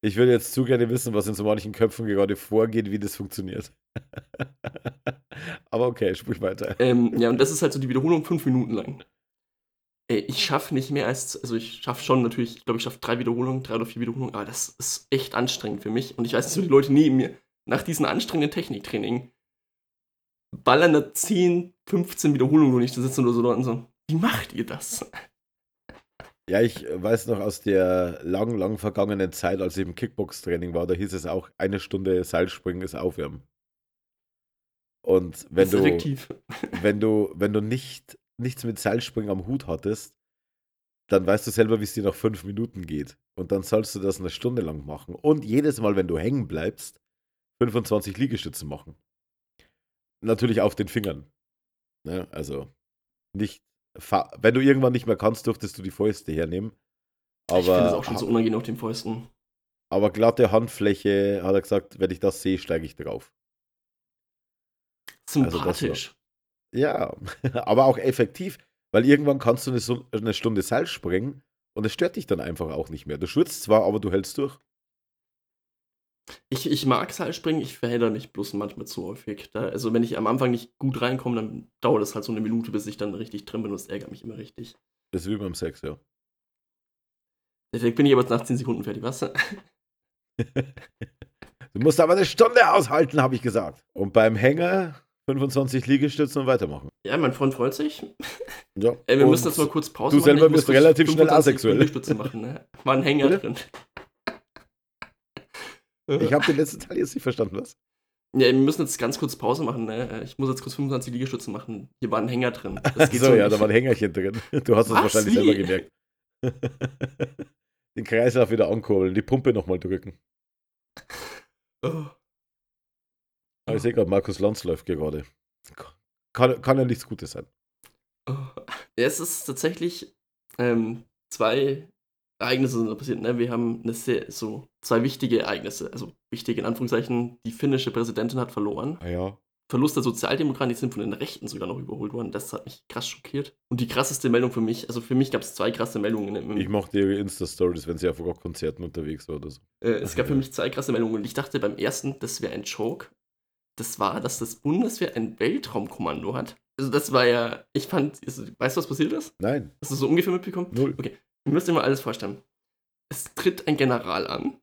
Ich würde jetzt zu gerne wissen, was in so manchen Köpfen gerade vorgeht, wie das funktioniert. aber okay, sprich weiter. Ähm, ja, und das ist halt so die Wiederholung fünf Minuten lang. Ey, ich schaffe nicht mehr als, also ich schaffe schon natürlich, ich glaube, ich schaffe drei Wiederholungen, drei oder vier Wiederholungen, aber das ist echt anstrengend für mich. Und ich weiß, dass so die Leute neben mir nach diesem anstrengenden Techniktraining ballern da 10, 15 Wiederholungen und ich da sitze nur so da und so, wie macht ihr das? Ja, ich weiß noch aus der lang, lang vergangenen Zeit, als ich im Kickbox-Training war, da hieß es auch, eine Stunde Seilspringen ist Aufwärmen. Und wenn du, effektiv. wenn du, wenn du nicht, nichts mit Seilspringen am Hut hattest, dann weißt du selber, wie es dir nach fünf Minuten geht. Und dann sollst du das eine Stunde lang machen. Und jedes Mal, wenn du hängen bleibst, 25 Liegestützen machen. Natürlich auf den Fingern. Ne? Also nicht, wenn du irgendwann nicht mehr kannst, dürftest du die Fäuste hernehmen. Aber, ich finde das auch schon so unangenehm auf den Fäusten. aber glatte Handfläche, hat er gesagt, wenn ich das sehe, steige ich drauf. Also Sympathisch. Ja, aber auch effektiv, weil irgendwann kannst du eine, Stunde Seil springen und es stört dich dann einfach auch nicht mehr. Du schwitzt zwar, aber du hältst durch. Ich, ich mag Seilspringen, ich verhedder mich bloß manchmal zu häufig. Da, also wenn ich am Anfang nicht gut reinkomme, dann dauert es halt so eine Minute, bis ich dann richtig drin bin und das ärgert mich immer richtig. Das ist wie beim Sex, ja. Deswegen bin ich aber nach 10 Sekunden fertig, was? Du musst aber eine Stunde aushalten, habe ich gesagt. Und beim Hänger 25 Liegestützen und weitermachen. Ja, mein Freund freut sich. Ja. Ey, wir und müssen jetzt mal kurz Pause du machen. selber Ich muss bist relativ schnell 25 asexuell. Liegestütze machen, ne? War ein Hänger drin. Ich habe den letzten Teil jetzt nicht verstanden, was? Ja, wir müssen jetzt ganz kurz Pause machen. Ne? Ich muss jetzt kurz 25 Liegestützen machen. Hier war ein Hänger drin. Das geht so, so ja, da war ein Hängerchen drin. Du hast es wahrscheinlich Wie? selber gemerkt. den Kreislauf wieder ankurbeln, die Pumpe nochmal drücken. Oh. Aber ich sehe gerade, Markus Lanz läuft gerade. Kann, kann ja nichts Gutes sein. Es ist tatsächlich ähm, zwei Ereignisse sind passiert. Ne? Wir haben eine sehr, so zwei wichtige Ereignisse, also wichtige in Anführungszeichen. Die finnische Präsidentin hat verloren. Ah ja. Verlust der Sozialdemokraten, die sind von den Rechten sogar noch überholt worden. Das hat mich krass schockiert. Und die krasseste Meldung für mich, also für mich gab es zwei krasse Meldungen. Im, Ich mochte ihre Insta-Stories, wenn sie auf Rockkonzerten unterwegs war oder so. äh, es gab für mich zwei krasse Meldungen. Und ich dachte beim ersten, das wäre ein Joke. Das war, dass das Bundeswehr ein Weltraumkommando hat. Also das war ja, ich fand, also, weißt du, was passiert ist? Nein, Hast du so ungefähr mitbekommen? null. Ihr müsst dir mal alles vorstellen. Es tritt ein General an.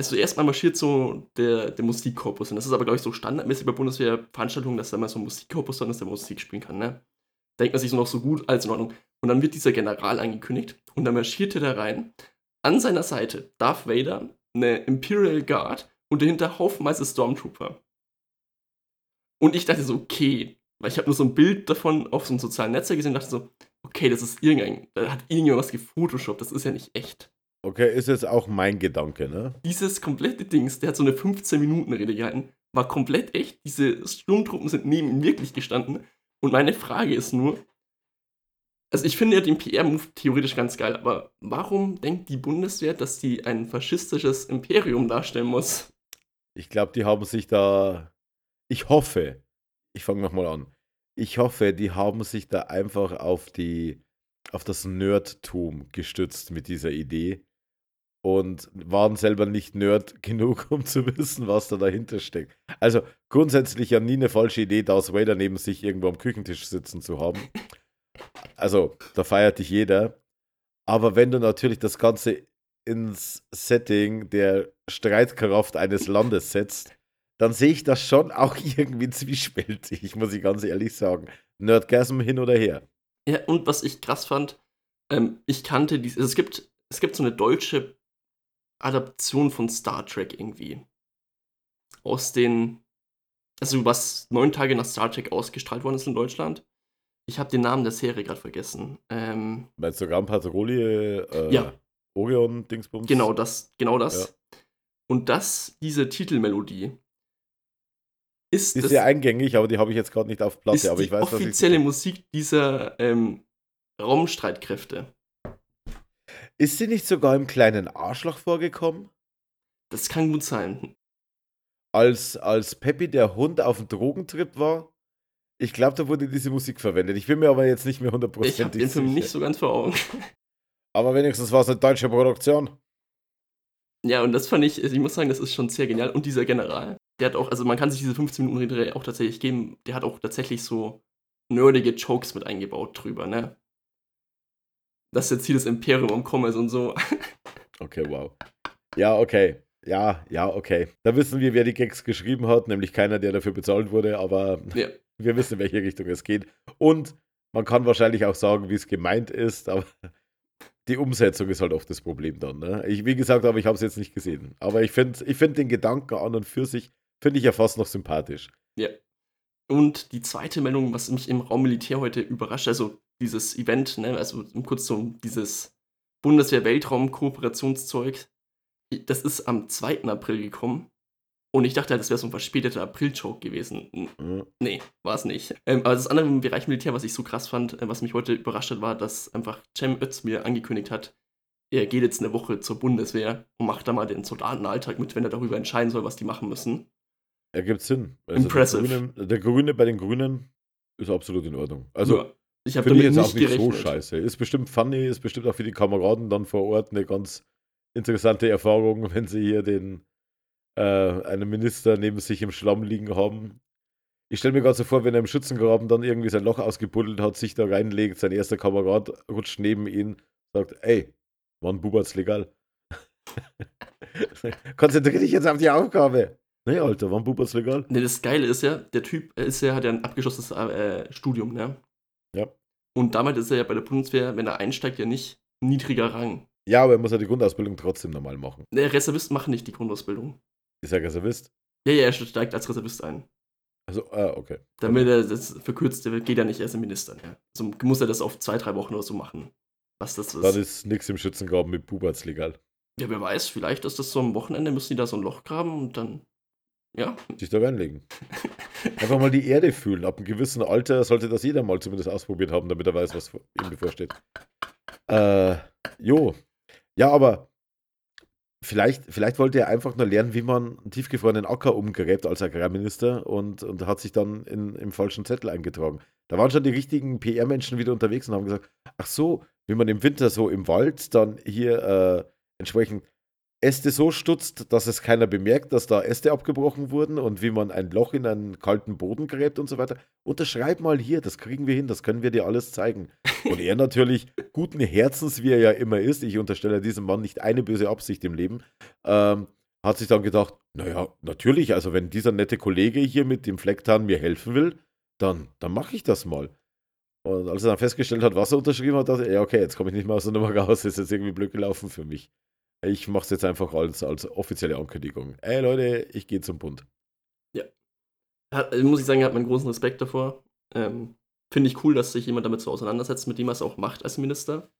Also erstmal marschiert so der, der Musikkorpus. Und das ist aber, glaube ich, so standardmäßig bei Bundeswehrveranstaltungen, dass da mal so ein Musikkorpus drin ist, der Musik spielen kann. Ne? Denkt man sich so noch so gut, alles in Ordnung. Und dann wird dieser General angekündigt. Und dann marschiert er da rein. An seiner Seite Darth Vader, eine Imperial Guard und dahinter haufenweise Stormtrooper. Und ich dachte so, okay, weil ich habe nur so ein Bild davon auf so einem sozialen Netzwerk gesehen und dachte so, okay, das ist irgendein, da hat irgendjemand was gefotoshoppt, das ist ja nicht echt. Okay, ist jetzt auch mein Gedanke, ne? Dieses komplette Dings, der hat so eine 15-Minuten-Rede gehalten, war komplett echt. Diese Sturmtruppen sind neben ihm wirklich gestanden. Und meine Frage ist nur, also ich finde ja den PR-Move theoretisch ganz geil, aber warum denkt die Bundeswehr, dass die ein faschistisches Imperium darstellen muss? Ich glaube, die haben sich da. Ich hoffe, ich fange nochmal an. Ich hoffe, die haben sich da einfach auf die, auf das Nerdtum gestützt mit dieser Idee und waren selber nicht Nerd genug, um zu wissen, was da dahinter steckt. Also grundsätzlich ja nie eine falsche Idee, Darth Vader neben sich irgendwo am Küchentisch sitzen zu haben. Also, da feiert dich jeder. Aber wenn du natürlich das Ganze ins Setting der Streitkraft eines Landes setzt, dann sehe ich das schon auch irgendwie zwiespältig, muss ich ganz ehrlich sagen. Nerdgasm hin oder her. Ja, und was ich krass fand, ähm, ich kannte diese, also es gibt, es gibt so eine deutsche Adaption von Star Trek irgendwie. Aus den, also was neun Tage nach Star Trek ausgestrahlt worden ist in Deutschland. Ich habe den Namen der Serie gerade vergessen. Ähm, Meinst du Rampatrouille, äh, Ja. Orion, Dingsbums? genau das, genau das. Und das, diese Titelmelodie, ist, Ist das, sehr eingängig, aber die habe ich jetzt gerade nicht auf Platte. ist aber die ich weiß, was ich offizielle Musik dieser ähm, Raumstreitkräfte. Ist sie nicht sogar im kleinen Arschloch vorgekommen? Das kann gut sein. Als, als Peppy der Hund auf dem Drogentrip war? Ich glaube, da wurde diese Musik verwendet. Ich bin mir aber jetzt nicht mehr Ich habe hundertprozentig den Film sicher. nicht so ganz vor Augen. Aber wenigstens war es eine deutsche Produktion. Ja, und das fand ich, ich muss sagen, das ist schon sehr genial. Und dieser General, der hat auch, also man kann sich diese 15 Minuten Rede auch tatsächlich geben, der hat auch tatsächlich so nerdige Jokes mit eingebaut drüber, ne? Dass jetzt hier das Imperium am Kommen ist und so. Okay, wow. Ja, okay. Ja, ja, okay. Da wissen wir, wer die Gags geschrieben hat, nämlich keiner, der dafür bezahlt wurde, aber Ja. wir wissen, in welche Richtung es geht. Und man kann wahrscheinlich auch sagen, wie es gemeint ist, aber die Umsetzung ist halt oft das Problem dann. Ne? Ich, wie gesagt, aber ich habe es jetzt nicht gesehen. Aber ich finde ich find den Gedanken an und für sich, finde ich ja fast noch sympathisch. Ja. Und die zweite Meldung, was mich im Raum Militär heute überrascht, also dieses Event, ne, also kurz so dieses Bundeswehr-Weltraum-Kooperationszeug, das ist am 2. April gekommen. Und ich dachte, halt, das wäre so ein verspäteter April-Joke gewesen. Mhm. Nee, war es nicht. Ähm, aber das andere im Bereich Militär, was ich so krass fand, äh, was mich heute überrascht hat, war, dass einfach Cem Özdemir angekündigt hat, er geht jetzt eine Woche zur Bundeswehr und macht da mal den Soldatenalltag mit, wenn er darüber entscheiden soll, was die machen müssen. Ergibt Sinn. Also Impressive. Der Grüne, der Grüne bei den Grünen ist absolut in Ordnung. Also Ja, ich habe finde ich damit jetzt nicht auch nicht so gerechnet. scheiße. Ist bestimmt funny, ist bestimmt auch für die Kameraden dann vor Ort eine ganz interessante Erfahrung, wenn sie hier den äh, einen Minister neben sich im Schlamm liegen haben. Ich stelle mir gerade so vor, wenn er im Schützengraben dann irgendwie sein Loch ausgebuddelt hat, sich da reinlegt, sein erster Kamerad rutscht neben ihn, sagt, ey, wann bubert's legal? Konzentrier dich jetzt auf die Aufgabe. Nee, Alter, wann bubert's legal? Ne, das Geile ist ja, der Typ ist ja, hat ja ein abgeschlossenes äh, Studium, ne? Ja. Und damit ist er ja bei der Bundeswehr, wenn er einsteigt, ja nicht niedriger Rang. Ja, aber er muss ja die Grundausbildung trotzdem normal machen. Der Reservisten machen nicht die Grundausbildung. Ist er Reservist? Ja, ja, er steigt als Reservist ein. Also, ah, okay. Damit er das verkürzt, geht ja nicht erst im Minister. Ja. Also muss er das auf zwei, drei Wochen oder so machen. Was das ist. Dann ist nichts im Schützengraben mit Puberts legal. Ja, wer weiß, vielleicht ist das so am Wochenende, müssen die da so ein Loch graben und dann, ja. Sich da reinlegen. Einfach mal die Erde fühlen. Ab einem gewissen Alter sollte das jeder mal zumindest ausprobiert haben, damit er weiß, was ihm bevorsteht. Äh, jo. Ja, aber vielleicht, vielleicht wollte er einfach nur lernen, wie man einen tiefgefrorenen Acker umgräbt als Agrarminister und, und hat sich dann in, im falschen Zettel eingetragen. Da waren schon die richtigen PR-Menschen wieder unterwegs und haben gesagt, ach so, wie man im Winter so im Wald dann hier äh, entsprechend Äste so stutzt, dass es keiner bemerkt, dass da Äste abgebrochen wurden und wie man ein Loch in einen kalten Boden gräbt und so weiter. Unterschreib mal hier, das kriegen wir hin, das können wir dir alles zeigen. Und er natürlich, guten Herzens, wie er ja immer ist, ich unterstelle diesem Mann nicht eine böse Absicht im Leben, ähm, hat sich dann gedacht, naja, natürlich, also wenn dieser nette Kollege hier mit dem Flecktarn mir helfen will, dann, dann mache ich das mal. Und als er dann festgestellt hat, was er unterschrieben hat, dachte er, ja, okay, jetzt komme ich nicht mehr aus der Nummer raus, ist jetzt irgendwie blöd gelaufen für mich. Ich mache es jetzt einfach als, als offizielle Ankündigung. Ey Leute, ich gehe zum Bund. Ja. Hat, muss ich sagen, er hat meinen großen Respekt davor. Ähm, Finde ich cool, dass sich jemand damit so auseinandersetzt, mit dem er es auch macht als Minister.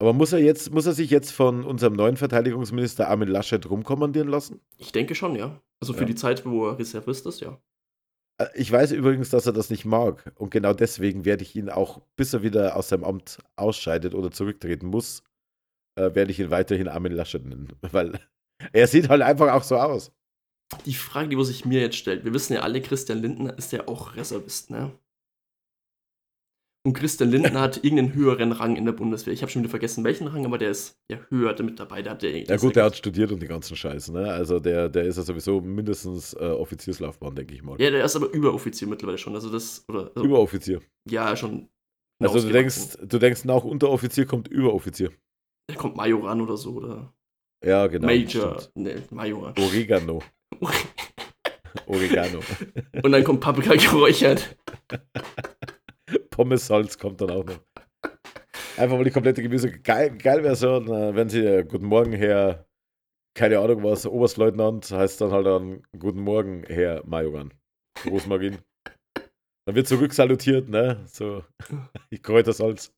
Aber muss er jetzt, muss er sich jetzt von unserem neuen Verteidigungsminister Armin Laschet rumkommandieren lassen? Ich denke schon, ja. Also für Ja. die Zeit, wo er Reservist ist, ja. Äh, Ich weiß übrigens, dass er das nicht mag. Und genau deswegen werde ich ihn auch, bis er wieder aus seinem Amt ausscheidet oder zurücktreten muss, äh, werde ich ihn weiterhin Armin Laschet nennen. Weil er sieht halt einfach auch so aus. Die Frage, die wo sich mir jetzt stellt, wir wissen ja alle, Christian Lindner ist ja auch Reservist, ne? Und Christian Lindner hat irgendeinen höheren Rang in der Bundeswehr. Ich habe schon wieder vergessen, welchen Rang, aber der ist ja höher mit dabei. Der hat der, Ja gut, der hat studiert und die ganzen Scheiße, ne? Also der, der ist ja sowieso mindestens äh, Offizierslaufbahn, denke ich mal. Ja, der ist aber Überoffizier mittlerweile schon. Also das, oder, also, Überoffizier. ja, schon. Also du denkst, du denkst nach Unteroffizier kommt Überoffizier. Der kommt Major an oder so, oder Ja, genau. Major. stimmt. Ne, Major. Oregano. Oregano. Und dann kommt Paprika geräuchert. Pommes-Salz kommt dann auch noch. Einfach mal die komplette Gemüse. Geil, geil wäre so, äh, wenn sie äh, Guten Morgen, Herr, keine Ahnung was, Oberstleutnant, heißt dann halt dann Guten Morgen, Herr Majoran. Großmagin. Dann wird zurücksalutiert, ne? So, ich Kräutersalz.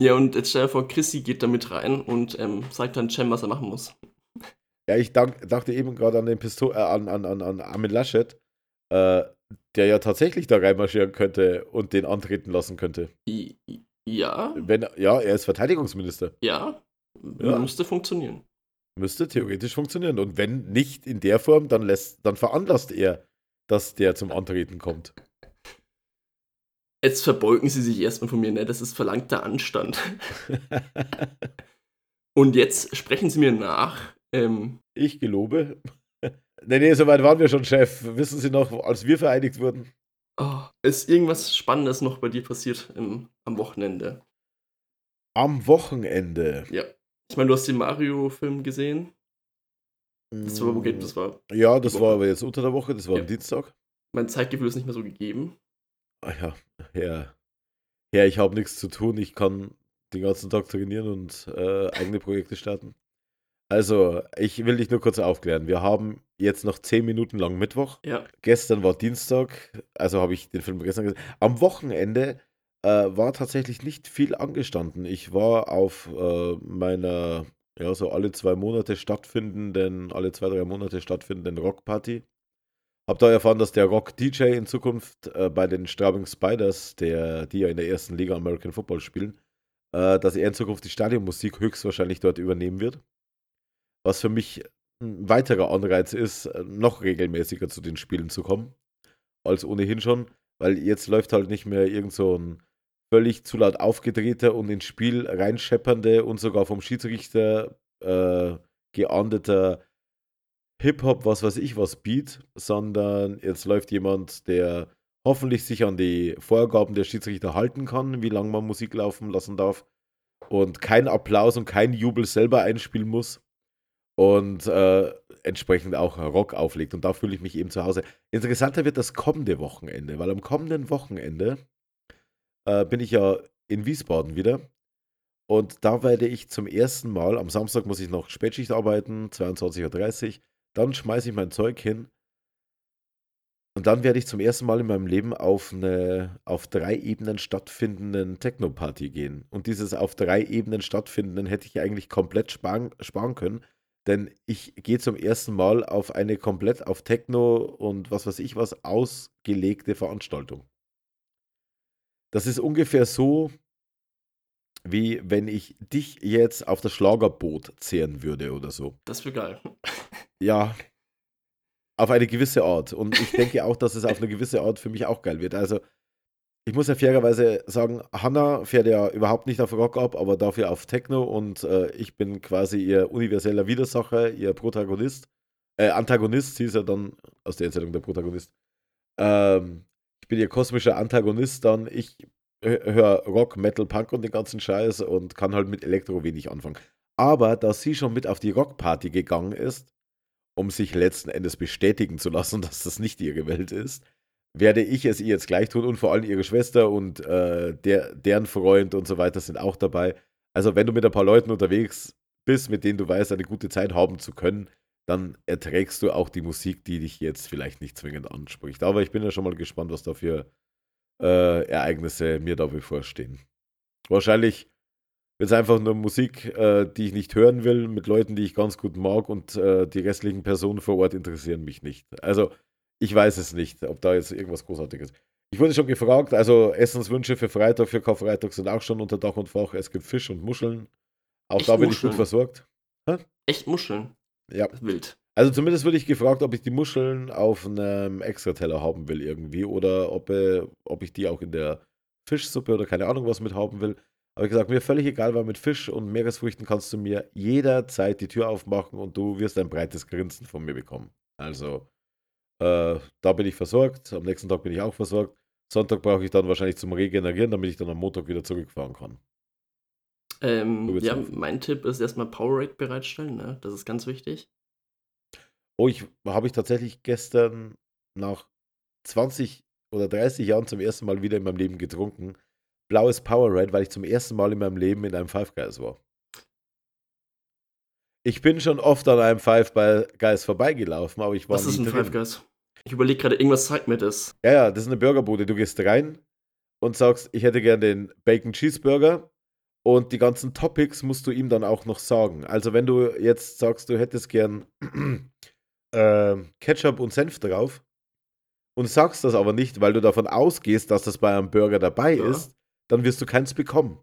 Ja, und jetzt stell dir vor, Chrissy geht da mit rein und ähm, sagt dann Cem, was er machen muss. Ja, ich dank, dachte eben gerade an den Pistol, äh, an, an, an, an Armin Laschet, äh, der ja tatsächlich da reinmarschieren könnte und den antreten lassen könnte. Ja, Wenn, ja, er ist Verteidigungsminister. ja, Ja. müsste funktionieren. Müsste theoretisch funktionieren. Und wenn nicht in der Form, dann lässt, dann veranlasst er, dass der zum Antreten kommt. Jetzt verbeugen sie sich erstmal von mir, ne? Das ist verlangter Anstand. Und jetzt sprechen sie mir nach. Ähm, ich gelobe. nee, nee, soweit waren wir schon, Chef. Wissen Sie noch, als wir vereinigt wurden? oh, ist irgendwas Spannendes noch bei dir passiert im, am Wochenende? Am Wochenende. Ja. Ich meine, du hast den Mario-Film gesehen. Das war, wo geht, das war. Ja, das die war Woche. aber jetzt unter der Woche, das war Ja. am Dienstag. Mein Zeitgefühl ist nicht mehr so gegeben. Ah ja, ja. Ja, ich habe nichts zu tun. Ich kann den ganzen Tag trainieren und äh, eigene Projekte starten. Also, ich will dich nur kurz aufklären. Wir haben jetzt noch zehn Minuten lang Mittwoch. Ja. Gestern war Dienstag, also habe ich den Film gestern gesehen. Am Wochenende äh, war tatsächlich nicht viel angestanden. Ich war auf äh, meiner, ja, so alle zwei Monate stattfindenden, alle zwei, drei Monate stattfindenden Rockparty. Hab da erfahren, dass der Rock-DJ in Zukunft äh, bei den Straubing Spiders, der, die ja in der ersten Liga American Football spielen, äh, dass er in Zukunft die Stadionmusik höchstwahrscheinlich dort übernehmen wird. Was für mich ein weiterer Anreiz ist, äh, noch regelmäßiger zu den Spielen zu kommen, als ohnehin schon, weil jetzt läuft halt nicht mehr irgend so ein völlig zu laut aufgedrehter und ins Spiel reinscheppernde und sogar vom Schiedsrichter äh, geahndeter Hip-Hop, was weiß ich was Beat, sondern jetzt läuft jemand, der hoffentlich sich an die Vorgaben der Schiedsrichter halten kann, wie lange man Musik laufen lassen darf und kein Applaus und kein Jubel selber einspielen muss und äh, entsprechend auch Rock auflegt. Und da fühle ich mich eben zu Hause. Interessanter wird das kommende Wochenende, weil am kommenden Wochenende äh, bin ich ja in Wiesbaden wieder. Und da werde ich zum ersten Mal, am Samstag muss ich noch Spätschicht arbeiten, 22.30 Uhr, dann schmeiße ich mein Zeug hin und dann werde ich zum ersten Mal in meinem Leben auf eine auf drei Ebenen stattfindenden Techno-Party gehen. Und dieses auf drei Ebenen stattfindenden hätte ich eigentlich komplett sparen, sparen können, denn ich gehe zum ersten Mal auf eine komplett auf Techno und was weiß ich was ausgelegte Veranstaltung. Das ist ungefähr so, wie wenn ich dich jetzt auf das Schlagerboot zehren würde oder so. Das wäre geil. Ja, auf eine gewisse Art. Und ich denke auch, dass es auf eine gewisse Art für mich auch geil wird. Also, ich muss ja fairerweise sagen, Hanna fährt ja überhaupt nicht auf Rock ab, aber dafür auf Techno und äh, ich bin quasi ihr universeller Widersacher, ihr Protagonist. Äh, Antagonist, ist ja dann aus der Erzählung der Protagonist. Ähm, ich bin ihr kosmischer Antagonist, dann ich höre Rock, Metal, Punk und den ganzen Scheiß und kann halt mit Elektro wenig anfangen. Aber da sie schon mit auf die Rockparty gegangen ist, um sich letzten Endes bestätigen zu lassen, dass das nicht ihre Welt ist, werde ich es ihr jetzt gleich tun und vor allem ihre Schwester und äh, der, deren Freund und so weiter sind auch dabei. Also wenn du mit ein paar Leuten unterwegs bist, mit denen du weißt, eine gute Zeit haben zu können, dann erträgst du auch die Musik, die dich jetzt vielleicht nicht zwingend anspricht. Aber ich bin ja schon mal gespannt, was da für äh, Ereignisse mir da bevorstehen. Wahrscheinlich wird es einfach nur Musik, äh, die ich nicht hören will, mit Leuten, die ich ganz gut mag und äh, die restlichen Personen vor Ort interessieren mich nicht. Also ich weiß es nicht, ob da jetzt irgendwas Großartiges ist. Ich wurde schon gefragt, also Essenswünsche für Freitag, für Karfreitag sind auch schon unter Dach und Fach. Es gibt Fisch und Muscheln. Auch Echt da bin Muscheln? ich gut versorgt. Hä? Echt Muscheln? Ja. Wild. Also zumindest wurde ich gefragt, ob ich die Muscheln auf einem Extrateller haben will irgendwie oder ob, äh, ob ich die auch in der Fischsuppe oder keine Ahnung was mit haben will. Aber ich gesagt, mir völlig egal, weil mit Fisch und Meeresfrüchten kannst du mir jederzeit die Tür aufmachen und du wirst ein breites Grinsen von mir bekommen. Also, äh, da bin ich versorgt. Am nächsten Tag bin ich auch versorgt. Sonntag brauche ich dann wahrscheinlich zum Regenerieren, damit ich dann am Montag wieder zurückfahren kann. Ähm, ja, mein Tipp ist erstmal Power Rack bereitstellen, ne? Das ist ganz wichtig. Oh, ich habe ich tatsächlich gestern nach 20 oder 30 Jahren zum ersten Mal wieder in meinem Leben getrunken. Blaues Powerade, weil ich zum ersten Mal in meinem Leben in einem Five Guys war. Ich bin schon oft an einem Five Guys vorbeigelaufen, aber ich war Was ist ein drin. Five Guys? Ich überlege gerade, irgendwas zeigt mir das. Ja, ja, das ist eine Burgerbude. Du gehst rein und sagst, ich hätte gern den Bacon Cheeseburger und die ganzen Topics musst du ihm dann auch noch sagen. Also wenn du jetzt sagst, du hättest gern äh, Ketchup und Senf drauf und sagst das aber nicht, weil du davon ausgehst, dass das bei einem Burger dabei ja. ist, dann wirst du keins bekommen.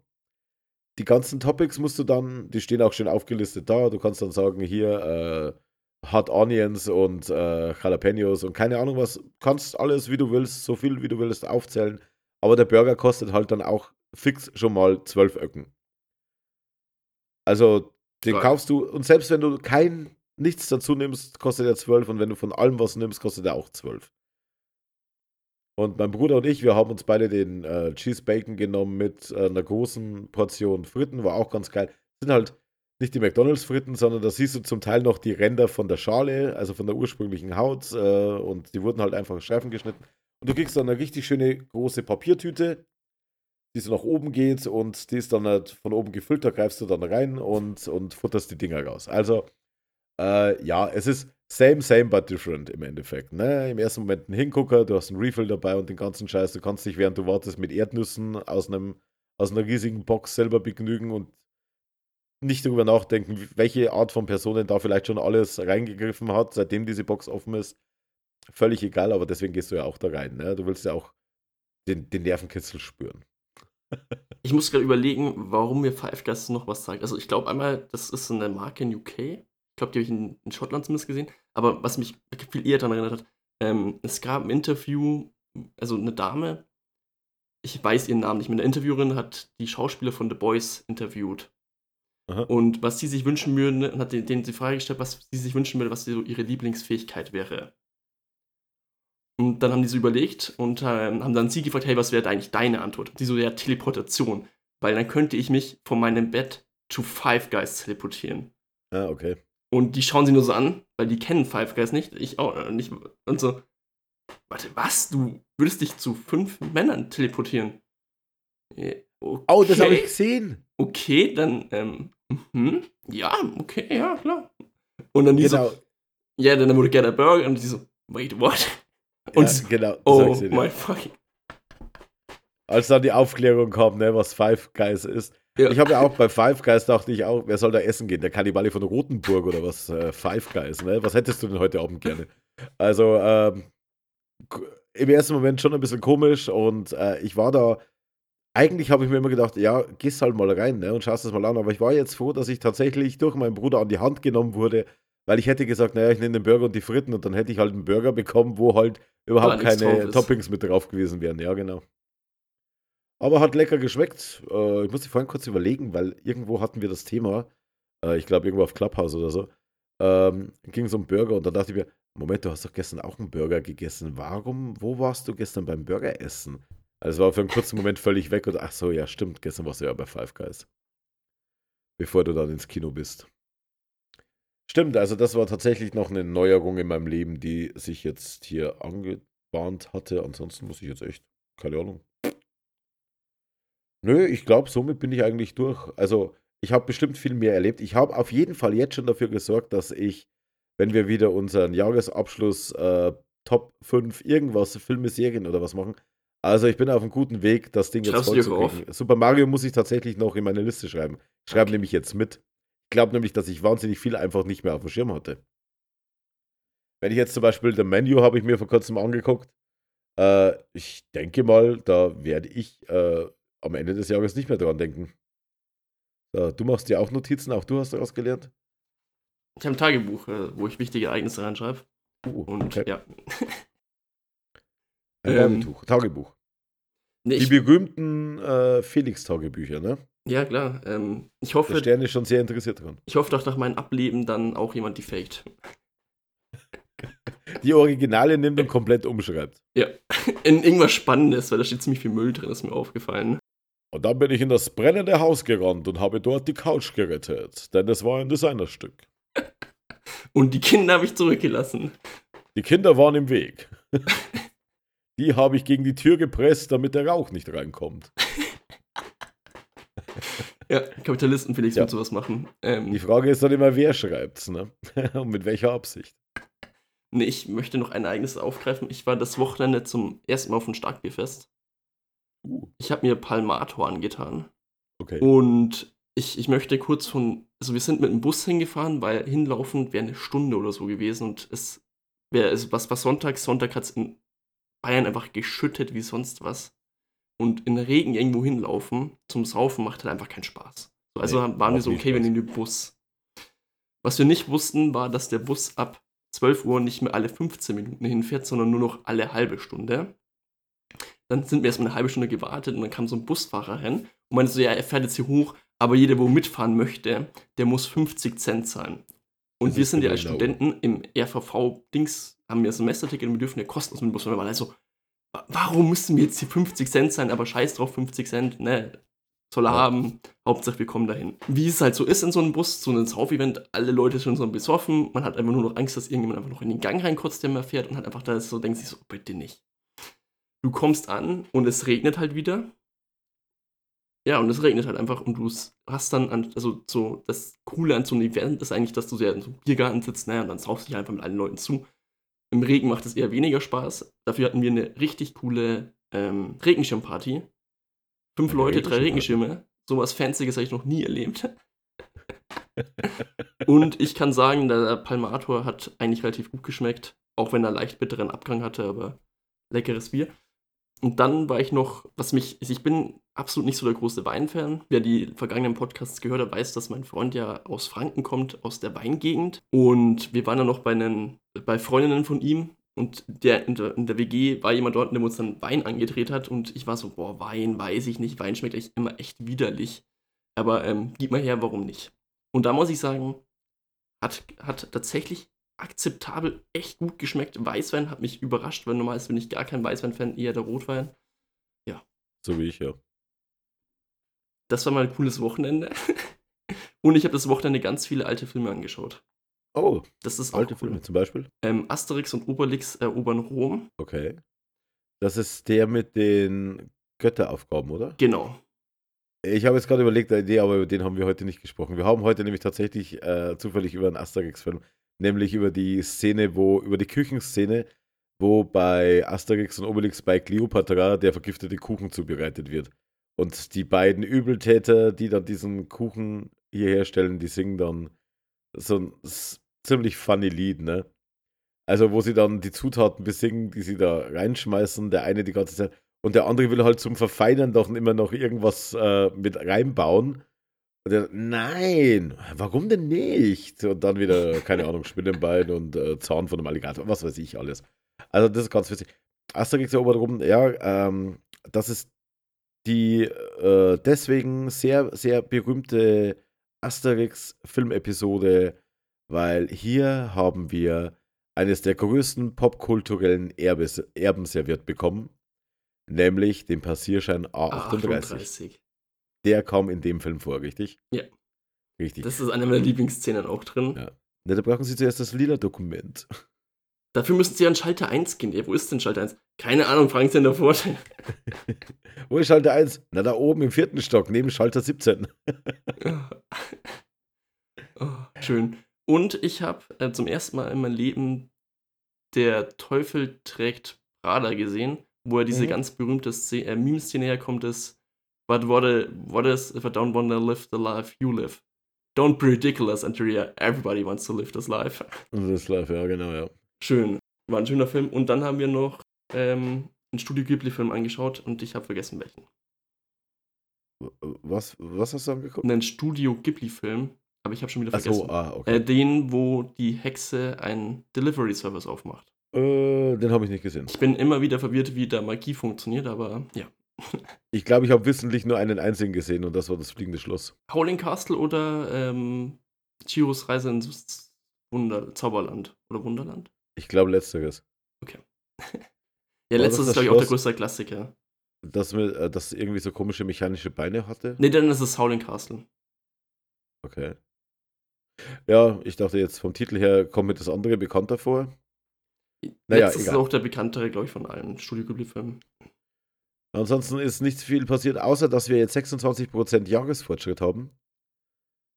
Die ganzen Topics musst du dann, die stehen auch schön aufgelistet da. Du kannst dann sagen, hier äh, Hot Onions und äh, Jalapenos und keine Ahnung was. Kannst alles, wie du willst, so viel wie du willst, aufzählen. Aber der Burger kostet halt dann auch fix schon mal 12 Öcken. Also, den Klar. kaufst du, und selbst wenn du kein nichts dazu nimmst, kostet er 12 und wenn du von allem was nimmst, kostet er auch 12. Und mein Bruder und ich, wir haben uns beide den äh, Cheese Bacon genommen mit äh, einer großen Portion Fritten, war auch ganz geil. Sind halt nicht die McDonalds-Fritten, sondern da siehst du zum Teil noch die Ränder von der Schale, also von der ursprünglichen Haut. Äh, und die wurden halt einfach Streifen geschnitten. Und du kriegst dann eine richtig schöne große Papiertüte, die so nach oben geht und die ist dann halt von oben gefüllt. Da greifst du dann rein und, und futterst die Dinger raus. Also äh, ja, es ist same, same, but different im Endeffekt. Ne? Im ersten Moment ein Hingucker, du hast einen Refill dabei und den ganzen Scheiß. Du kannst dich, während du wartest, mit Erdnüssen aus, einem, aus einer riesigen Box selber begnügen und nicht darüber nachdenken, welche Art von Personen da vielleicht schon alles reingegriffen hat, seitdem diese Box offen ist. Völlig egal, aber deswegen gehst du ja auch da rein. Ne? Du willst ja auch den, den Nervenkitzel spüren. ich muss gerade überlegen, warum mir Five Guys noch was sagt. Also ich glaube einmal, das ist eine Marke in UK glaube, die habe ich in, in, Schottland zumindest gesehen. Aber was mich viel eher daran erinnert hat, ähm, es gab ein Interview, also eine Dame, ich weiß ihren Namen nicht mehr, eine Interviewerin hat die Schauspieler von The Boys interviewt. Aha. Und was sie sich wünschen würden, und hat denen die Frage gestellt, was sie sich wünschen würde, was so ihre Lieblingsfähigkeit wäre. Und dann haben die so überlegt und äh, haben dann sie gefragt, hey, was wäre eigentlich deine Antwort? Die so, ja, Teleportation. Weil dann könnte ich mich von meinem Bett zu Five Guys teleportieren. Ah, okay. Und die schauen sie nur so an, weil die kennen Five Guys nicht. Ich auch äh, nicht. Und so, warte, was? Du würdest dich zu fünf Männern teleportieren? Okay. Oh, das habe ich gesehen. okay, dann, ähm, mhm, ja, okay, ja, klar. Und dann die Genau, so, ja, dann wurde gerne Burger und die so, wait, what? Und ja, so, genau. oh my fucking. Als dann die Aufklärung kam, ne, was Five Guys ist. Ja. Ich habe ja auch bei Five Guys dachte ich auch, wer soll da essen gehen? Der Kannibale von Rotenburg oder was? Äh, Five Guys, ne? Was hättest du denn heute Abend gerne? Also, ähm, im ersten Moment schon ein bisschen komisch und äh, ich war da. Eigentlich habe ich mir immer gedacht, ja, gehst halt mal rein ne, und schaust das mal an. Aber ich war jetzt froh, dass ich tatsächlich durch meinen Bruder an die Hand genommen wurde, weil ich hätte gesagt, naja, ich nehme den Burger und die Fritten und dann hätte ich halt einen Burger bekommen, wo halt überhaupt keine. Toppings mit drauf gewesen wären. Ja, genau. Aber hat lecker geschmeckt. Äh, ich musste vorhin kurz überlegen, weil irgendwo hatten wir das Thema, äh, ich glaube irgendwo auf Clubhouse oder so, ähm, ging es um Burger und da dachte ich mir, Moment, du hast doch gestern auch einen Burger gegessen. Warum, wo warst du gestern beim Burger essen? Also es war für einen kurzen Moment völlig weg und ach so, ja stimmt, gestern warst du ja bei Five Guys. Bevor du dann ins Kino bist. Stimmt, also das war tatsächlich noch eine Neuerung in meinem Leben, die sich jetzt hier angebahnt hatte. Ansonsten muss ich jetzt echt, keine Ahnung. Nö, ich glaube, somit bin ich eigentlich durch. Also, ich habe bestimmt viel mehr erlebt. Ich habe auf jeden Fall jetzt schon dafür gesorgt, dass ich, wenn wir wieder unseren Jahresabschluss äh, Top 5 irgendwas, Filme, Serien oder was machen. Also, ich bin auf einem guten Weg, das Ding jetzt Schreibst du voll dir zu auf? kriegen. Super Mario muss ich tatsächlich noch in meine Liste schreiben. Ich schreibe nämlich jetzt mit. Ich glaube nämlich, dass ich wahnsinnig viel einfach nicht mehr auf dem Schirm hatte. Wenn ich jetzt zum Beispiel The Menu habe ich mir vor kurzem angeguckt. Äh, ich denke mal, da werde ich äh, am Ende des Jahres nicht mehr dran denken. So, du machst dir auch Notizen, auch du hast daraus gelernt. Ich habe ein Tagebuch, äh, wo ich wichtige Ereignisse reinschreibe. Uh, Und okay. ja. Ein ähm, Tagebuch. Nee, Die berühmten äh, Felix-Tagebücher, ne? ja, klar. Ähm, ich, Der hoffe, Stern ist schon sehr interessiert dran. ich hoffe, dass nach meinem Ableben dann auch jemand die faked. Die Originale nimmt und komplett umschreibt. Ja. In irgendwas Spannendes, weil da steht ziemlich viel Müll drin, ist mir aufgefallen. Und dann bin ich in das brennende Haus gerannt und habe dort die Couch gerettet, denn es war ein Designerstück. Und die Kinder habe ich zurückgelassen. Die Kinder waren im Weg. Die habe ich gegen die Tür gepresst, damit der Rauch nicht reinkommt. Ja, Kapitalisten Felix Ja. mit sowas machen. Ähm, Die Frage ist dann immer, wer schreibt's, ne? Und mit welcher Absicht. nee, ich möchte noch ein Ereignis aufgreifen. Ich war das Wochenende zum ersten Mal auf dem Starkbierfest. Ich habe mir Palmator angetan. okay. Und ich, ich möchte kurz von, also wir sind mit dem Bus hingefahren, weil hinlaufend wäre eine Stunde oder so gewesen und es wäre, es, was war Sonntag? Sonntag hat es in Bayern einfach geschüttet wie sonst was. Und in Regen irgendwo hinlaufen zum Saufen macht halt einfach keinen Spaß. So, also Nee, waren wir so, okay, wir nehmen den Bus. Was wir nicht wussten, war, dass der Bus ab 12 Uhr nicht mehr alle 15 Minuten hinfährt, sondern nur noch alle halbe Stunde. Dann sind wir erstmal eine halbe Stunde gewartet und dann kam so ein Busfahrer hin und meinte so, ja, er fährt jetzt hier hoch, aber jeder, wo mitfahren möchte, der muss 50 Cent zahlen. Und Das wir sind ja als genau. Studenten im RVV-Dings, haben wir ein Semesterticket und wir dürfen ja kostenlos mit dem Bus fahren. Wir waren also, wa- warum müssen wir jetzt hier 50 Cent zahlen? Aber scheiß drauf, 50 Cent, ne, soll er Ja. haben. Hauptsache, wir kommen dahin. Wie es halt so ist in so einem Bus, so ein Sauf-Event, alle Leute sind so besoffen, man hat einfach nur noch Angst, dass irgendjemand einfach noch in den Gang reinkotzt, der mehr fährt und hat einfach da so, denkt sich so, bitte nicht. Du kommst an und es regnet halt wieder. Ja, und es regnet halt einfach und du hast dann, an, also so, das Coole an so einem Event ist eigentlich, dass du sehr in so einem Biergarten sitzt, ne, und dann saufst du dich einfach mit allen Leuten zu. Im Regen macht es eher weniger Spaß. Dafür hatten wir eine richtig coole ähm, Regenschirmparty. Fünf Eine Leute, drei? Regenschirme. Sowas Fancyes habe ich noch nie erlebt. Und ich kann sagen, der Palmator hat eigentlich relativ gut geschmeckt, auch wenn er leicht bitteren Abgang hatte, aber leckeres Bier. Und dann war ich noch, was mich, ich bin absolut nicht so der große Weinfan. Wer die vergangenen Podcasts gehört hat, weiß, dass mein Freund ja aus Franken kommt, aus der Weingegend. Und wir waren dann noch bei, einen, bei Freundinnen von ihm. Und der in, der in der WG war jemand dort, der uns dann Wein angedreht hat. Und ich war so, boah, Wein, weiß ich nicht. Wein schmeckt echt immer echt widerlich. Aber ähm, gib mal her, warum nicht? Und da muss ich sagen, hat, hat tatsächlich akzeptabel echt gut geschmeckt. Weißwein hat mich überrascht, weil normalerweise bin ich gar kein Weißwein-Fan, eher der Rotwein. So wie ich, ja. Das war mal ein cooles Wochenende. Und ich habe das Wochenende ganz viele alte Filme angeschaut. Oh, Das ist alte cool. Filme zum Beispiel. Ähm, Asterix und Obelix erobern Rom. Okay. Das ist der mit den Götteraufgaben, oder? Genau. Ich habe jetzt gerade überlegt, eine Idee, aber über den haben wir heute nicht gesprochen. Wir haben heute nämlich tatsächlich äh, zufällig über einen Asterix-Film, nämlich über die Szene, wo, über die Küchenszene, wo bei Asterix und Obelix bei Cleopatra der vergiftete Kuchen zubereitet wird. Und die beiden Übeltäter, die dann diesen Kuchen hier herstellen, die singen dann so ein ziemlich funny Lied, ne? Also, wo sie dann die Zutaten besingen, die sie da reinschmeißen, der eine die ganze Zeit und der andere will halt zum Verfeinern doch immer noch irgendwas äh, mit reinbauen. Und der, nein, warum denn nicht? Und dann wieder, keine Ahnung, Spinnenbein und äh, Zahn von einem Alligator, was weiß ich alles. Also, das ist ganz witzig. Asterix erobert rum, ja, ähm, das ist die äh, deswegen sehr, sehr berühmte Asterix-Filmepisode, weil hier haben wir eines der größten popkulturellen Erben serviert bekommen, nämlich den Passierschein A38. 38. Der kam in dem Film vor, richtig? Ja. Richtig. Das ist eine meiner Lieblingsszenen auch drin. Ja. Na, da brauchen Sie zuerst das lila Dokument. Dafür müssen Sie an Schalter 1 gehen. Ja, wo ist denn Schalter 1? Keine Ahnung, fragen Sie in der Vorteil. wo ist Schalter 1? Na, da oben im vierten Stock, neben Schalter 17. oh, schön. Und ich habe äh, zum ersten Mal in meinem Leben Der Teufel trägt Prada gesehen, wo er diese mhm. ganz berühmte Szene, äh, Meme-Szene herkommt, ist But what, a, what is if I don't want to live the life you live? Don't be ridiculous, Andrea. Everybody wants to live this life. This life, ja, genau, ja. Schön. War ein schöner Film. Und dann haben wir noch ähm, einen Studio Ghibli-Film angeschaut und ich habe vergessen welchen. Was, was hast du angeguckt? Einen Studio Ghibli-Film aber ich habe schon wieder Ach vergessen. So, ah, okay. Äh, den, wo die Hexe einen Delivery-Service aufmacht. Äh, den habe ich nicht gesehen. Ich bin immer wieder verwirrt, wie da Magie funktioniert, aber ja. Ich glaube, ich habe wissentlich nur einen einzigen gesehen und das war das fliegende Schloss. Howling Castle oder ähm, Chiros Reise ins Wunder Zauberland oder Wunderland? Ich glaube, letzteres. Okay. ja, letztes ist, glaube ich, auch der größte Klassiker. Dass äh, das irgendwie so komische mechanische Beine hatte? Nee, dann ist es Howling Castle. Okay. Ja, ich dachte jetzt vom Titel her kommt mir das andere bekannter vor. Naja, das ist auch der bekanntere, glaube ich, von allen Studio Ghibli-Filmen. Ansonsten ist nicht viel passiert, außer dass wir jetzt 26% Jahresfortschritt haben.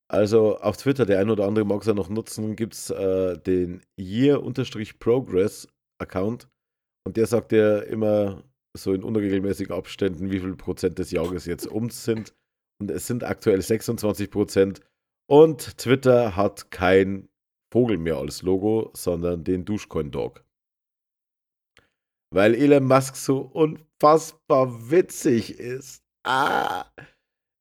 Also auf Twitter, der ein oder andere mag es ja noch nutzen, gibt es äh, den Year-Progress-Account und der sagt ja immer so in unregelmäßigen Abständen, wie viel Prozent des Jahres jetzt um sind. Und es sind aktuell 26 Prozent. Und Twitter hat kein Vogel mehr als Logo, sondern den Duschcoin-Dog. Weil Elon Musk so unfassbar witzig ist. Ah!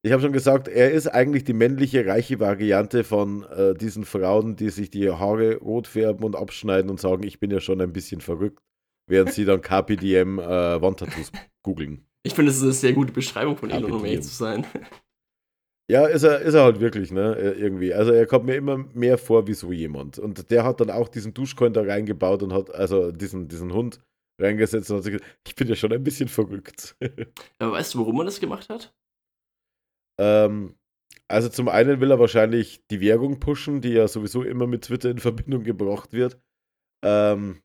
Ich habe schon gesagt, er ist eigentlich die männliche, reiche Variante von äh, diesen Frauen, die sich die Haare rot färben und abschneiden und sagen, ich bin ja schon ein bisschen verrückt, während sie dann KPDM äh, Wandtattoos googeln. Ich finde, es ist eine sehr gute Beschreibung von Elon, um ehrlich zu sein. Ja, ist er, ist er halt wirklich, ne? Irgendwie. Also er kommt mir immer mehr vor wie so jemand. Und der hat dann auch diesen Duschcoin da reingebaut und hat, also diesen, diesen Hund reingesetzt und hat sich gesagt, ich bin ja schon ein bisschen verrückt. Aber weißt du, warum er das gemacht hat? Ähm, also zum einen will er wahrscheinlich die Währung pushen, die ja sowieso immer mit Twitter in Verbindung gebracht wird. Ähm,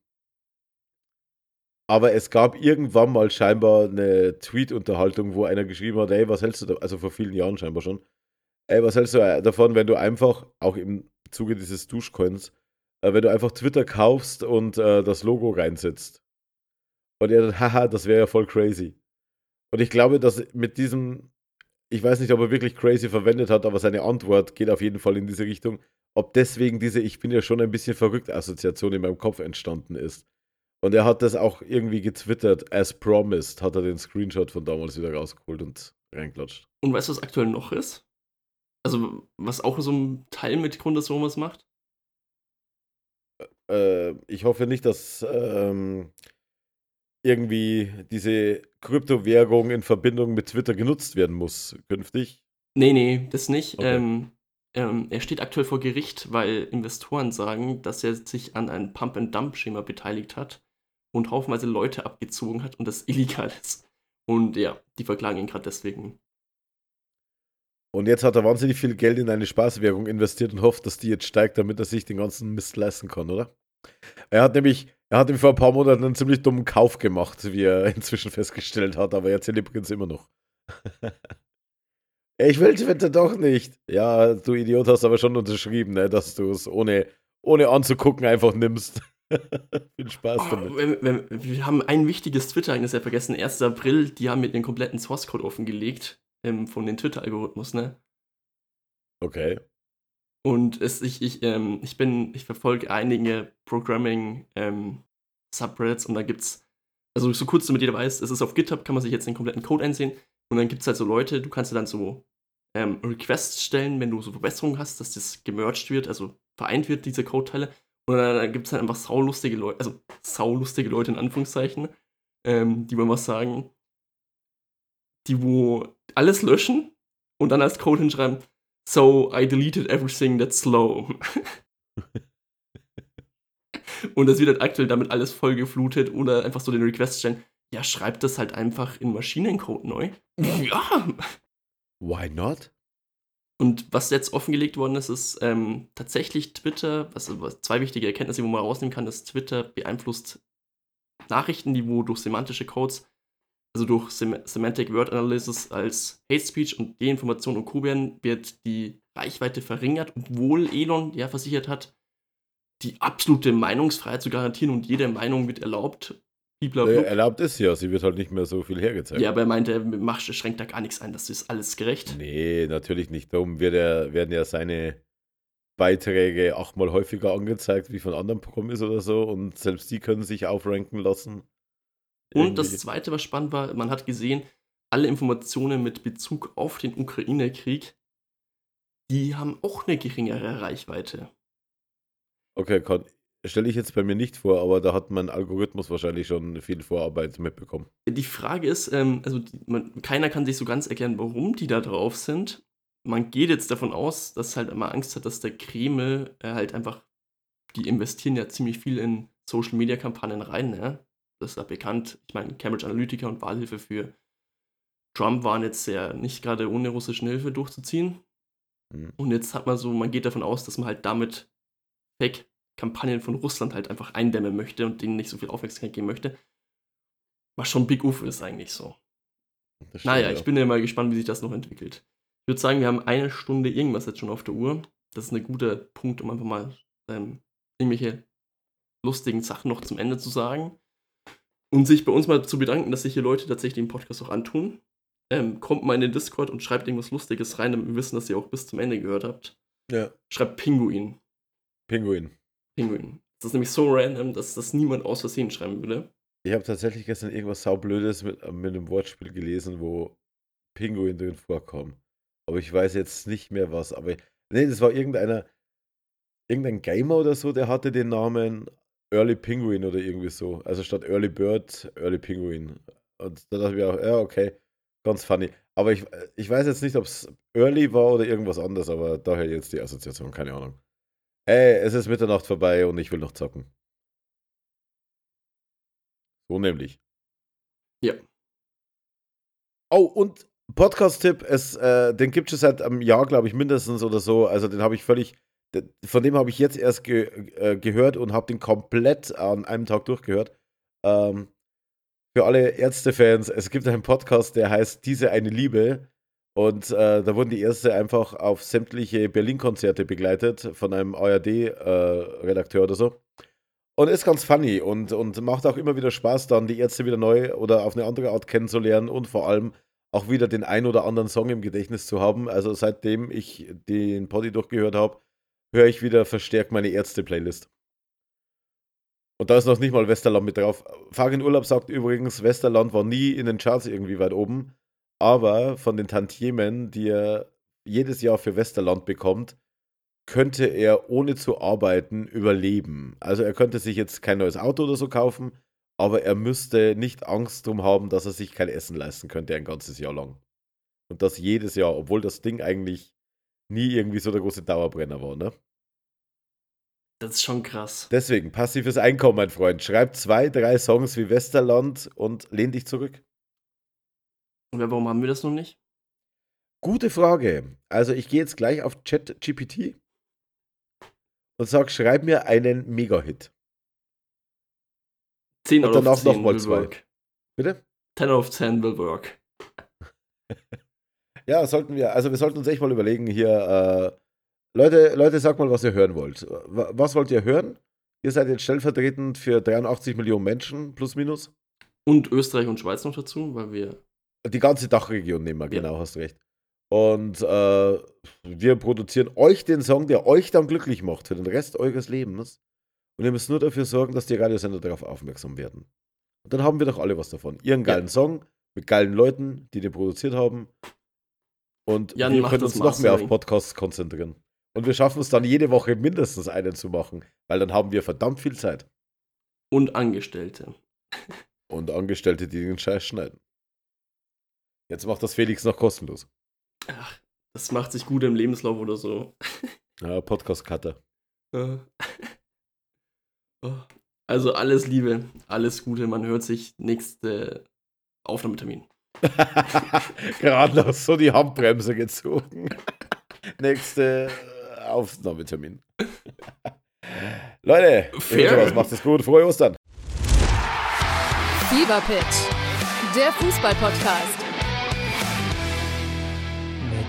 aber es gab irgendwann mal scheinbar eine Tweet-Unterhaltung, wo einer geschrieben hat, ey, was hältst du da, also vor vielen Jahren scheinbar schon, Ey, was hältst du äh, davon, wenn du einfach, auch im Zuge dieses Duschcoins, äh, wenn du einfach Twitter kaufst und äh, das Logo reinsetzt? Und er dann, haha, das wäre ja voll crazy. Und ich glaube, dass mit diesem, ich weiß nicht, ob er wirklich crazy verwendet hat, aber seine Antwort geht auf jeden Fall in diese Richtung, ob deswegen diese Ich bin ja schon ein bisschen verrückt Assoziation in meinem Kopf entstanden ist. Und er hat das auch irgendwie getwittert, as promised, hat er den Screenshot von damals wieder rausgeholt und reinklatscht. Und weißt du, was aktuell noch ist? Also, was auch so ein Teil mit Grund ist, warum man es macht? Äh, ich hoffe nicht, dass ähm, irgendwie diese Kryptowährung in Verbindung mit Twitter genutzt werden muss künftig. Nee, nee, das nicht. Okay. Ähm, ähm, er steht aktuell vor Gericht, weil Investoren sagen, dass er sich an einem Pump-and-Dump-Schema beteiligt hat und haufenweise Leute abgezogen hat und das illegal ist. Und ja, die verklagen ihn gerade deswegen. Und jetzt hat er wahnsinnig viel Geld in eine Spaßwährung investiert und hofft, dass die jetzt steigt, damit er sich den ganzen Mist leisten kann, oder? Er hat nämlich, er hat ihm vor ein paar Monaten einen ziemlich dummen Kauf gemacht, wie er inzwischen festgestellt hat, aber er zelebriert es immer noch. Ich will Twitter doch nicht. Ja, du Idiot hast aber schon unterschrieben, ne, dass du es ohne, ohne anzugucken einfach nimmst. Viel Spaß Oh, damit. wenn, wenn, wir haben ein wichtiges Twitter-Ereignis ja vergessen. 1. April, die haben mit den kompletten Source-Code offengelegt ähm, von den Twitter-Algorithmus, ne? Okay. Und es, ich, ich, ähm, ich bin, ich verfolge einige Programming ähm, und da gibt's, also so kurz damit jeder weiß, es ist auf GitHub, kann man sich jetzt den kompletten Code einsehen und dann gibt's halt so Leute, du kannst dann so ähm, Requests stellen, wenn du so Verbesserungen hast, dass das gemerged wird, also vereint wird, diese Code-Teile. Und dann, dann gibt's halt einfach saulustige Leute, also saulustige Leute in Anführungszeichen, ähm, die mal was sagen, die wo alles löschen und dann als Code hinschreiben, So I deleted everything that's slow. und das wird halt aktuell damit alles voll geflutet oder einfach so den Request stellen. Ja, schreibt das halt einfach in Maschinencode neu. Ja. Why not? Und was jetzt offengelegt worden ist, ist ähm, tatsächlich Twitter, was, was zwei wichtige Erkenntnisse, wo man rausnehmen kann, ist Twitter beeinflusst Nachrichtenniveau durch semantische Codes, also durch Sem Semantic Word Analysis als Hate Speech und Deinformation und werden, wird die Reichweite verringert, obwohl Elon ja versichert hat, die absolute Meinungsfreiheit zu garantieren und jede Meinung wird erlaubt. Äh, Blablabla. erlaubt ist ja, sie wird halt nicht mehr so viel hergezeigt. Ja, aber er meinte, er schränkt da gar nichts ein, das ist alles gerecht. Nee, natürlich nicht. Darum wird er, werden ja seine Beiträge achtmal häufiger angezeigt wie von anderen Promis oder so und selbst die können sich aufranken lassen. Und das. Zweite, was spannend war, man hat gesehen, alle Informationen mit Bezug auf den Ukraine-Krieg, die haben auch eine geringere Reichweite. Okay, kann, stelle ich jetzt bei mir nicht vor, aber da hat mein Algorithmus wahrscheinlich schon viel Vorarbeit mitbekommen. Die Frage ist, ähm, also die, man, keiner kann sich so ganz erklären, warum die da drauf sind. Man geht jetzt davon aus, dass halt immer Angst hat, dass der Kreml äh, halt einfach, die investieren ja ziemlich viel in Social-Media-Kampagnen rein, ne? Das ist ja bekannt. Ich meine, Cambridge Analytica und Wahlhilfe für Trump waren jetzt ja nicht gerade ohne russische Hilfe durchzuziehen. Hm. Und jetzt hat man so, man geht davon aus, dass man halt damit Fake-Kampagnen von Russland halt einfach eindämmen möchte und denen nicht so viel Aufmerksamkeit geben möchte. Was schon Big Uff ist eigentlich so. Stimmt, Naja, ja. ich bin ja mal gespannt, wie sich das noch entwickelt. Ich würde sagen, wir haben eine Stunde irgendwas jetzt schon auf der Uhr. Das ist ein guter Punkt, um einfach mal ähm, irgendwelche lustigen Sachen noch zum Ende zu sagen. Und sich bei uns mal zu bedanken, dass sich hier Leute tatsächlich den Podcast auch antun. Ähm, kommt mal in den Discord und schreibt irgendwas Lustiges rein, damit wir wissen, dass ihr auch bis zum Ende gehört habt. Ja, Schreibt Pinguin. Pinguin. Pinguin. Das ist nämlich so random, dass das niemand aus Versehen schreiben würde. Ich habe tatsächlich gestern irgendwas saublödes mit, mit einem Wortspiel gelesen, wo Pinguin drin vorkam. Aber ich weiß jetzt nicht mehr was. Aber nee, das war irgendeiner, irgendein Gamer oder so, der hatte den Namen Early Penguin oder irgendwie so. Also statt Early Bird, Early Penguin. Und da dachte ich mir auch, ja, okay, ganz funny. Aber ich, ich weiß jetzt nicht, ob es Early war oder irgendwas anderes, aber daher jetzt die Assoziation, keine Ahnung. Ey, es ist Mitternacht vorbei und ich will noch zocken. So nämlich. Ja. Oh, und Podcast-Tipp, äh, den gibt es seit einem Jahr, glaube ich, mindestens oder so. Also den habe ich völlig, von dem habe ich jetzt erst ge äh, gehört und habe den komplett an einem Tag durchgehört. Ähm, für alle Ärzte-Fans, es gibt einen Podcast, der heißt Diese eine Liebe. Und äh, da wurden die Ärzte einfach auf sämtliche Berlin-Konzerte begleitet von einem ARD-Redakteur oder so. Und ist ganz funny und, und macht auch immer wieder Spaß, dann die Ärzte wieder neu oder auf eine andere Art kennenzulernen und vor allem auch wieder den ein oder anderen Song im Gedächtnis zu haben. Also seitdem ich den Poddy durchgehört habe, höre ich wieder verstärkt meine Ärzte-Playlist. Und da ist noch nicht mal Westerland mit drauf. Farin Urlaub sagt übrigens, Westerland war nie in den Charts irgendwie weit oben. Aber von den Tantiemen, die er jedes Jahr für Westerland bekommt, könnte er ohne zu arbeiten überleben. Also er könnte sich jetzt kein neues Auto oder so kaufen, aber er müsste nicht Angst drum haben, dass er sich kein Essen leisten könnte ein ganzes Jahr lang. Und das jedes Jahr, obwohl das Ding eigentlich nie irgendwie so der große Dauerbrenner war, ne? Das ist schon krass. Deswegen, passives Einkommen, mein Freund. Schreib zwei, drei Songs wie Westerland und lehn dich zurück. Und warum haben wir das noch nicht? Gute Frage. Also ich gehe jetzt gleich auf ChatGPT und sag, schreib mir einen Mega-Hit. 10 Und danach 10 noch mal will zwei. work. Bitte? 10 out of 10 will work. Ja, sollten wir, also wir sollten uns echt mal überlegen hier, äh, Leute, Leute, sag mal, was ihr hören wollt. Was wollt ihr hören? Ihr seid jetzt stellvertretend für 83 Millionen Menschen, plus minus. Und Österreich und Schweiz noch dazu, weil wir. Die ganze Dachregion nehmen wir, ja. genau, hast recht. Und äh, wir produzieren euch den Song, der euch dann glücklich macht für den Rest eures Lebens. Und ihr müsst nur dafür sorgen, dass die Radiosender darauf aufmerksam werden. Und dann haben wir doch alle was davon. Ihren geilen ja. Song mit geilen Leuten, die den produziert haben. Und Jan wir können uns noch mehr auf Podcasts konzentrieren. Und wir schaffen es dann jede Woche mindestens einen zu machen, weil dann haben wir verdammt viel Zeit. Und Angestellte. Und Angestellte, die den Scheiß schneiden. Jetzt macht das Felix noch kostenlos. Ach, das macht sich gut im Lebenslauf oder so. Ja, Podcast-Cutter. Oh. Also alles Liebe, alles Gute. Man hört sich nächste Aufnahmetermin. Gerade noch so die Handbremse gezogen. nächste Aufnahmetermin. Leute, was macht es gut. Frohe Ostern. Fever Pitch, der Fußball-Podcast.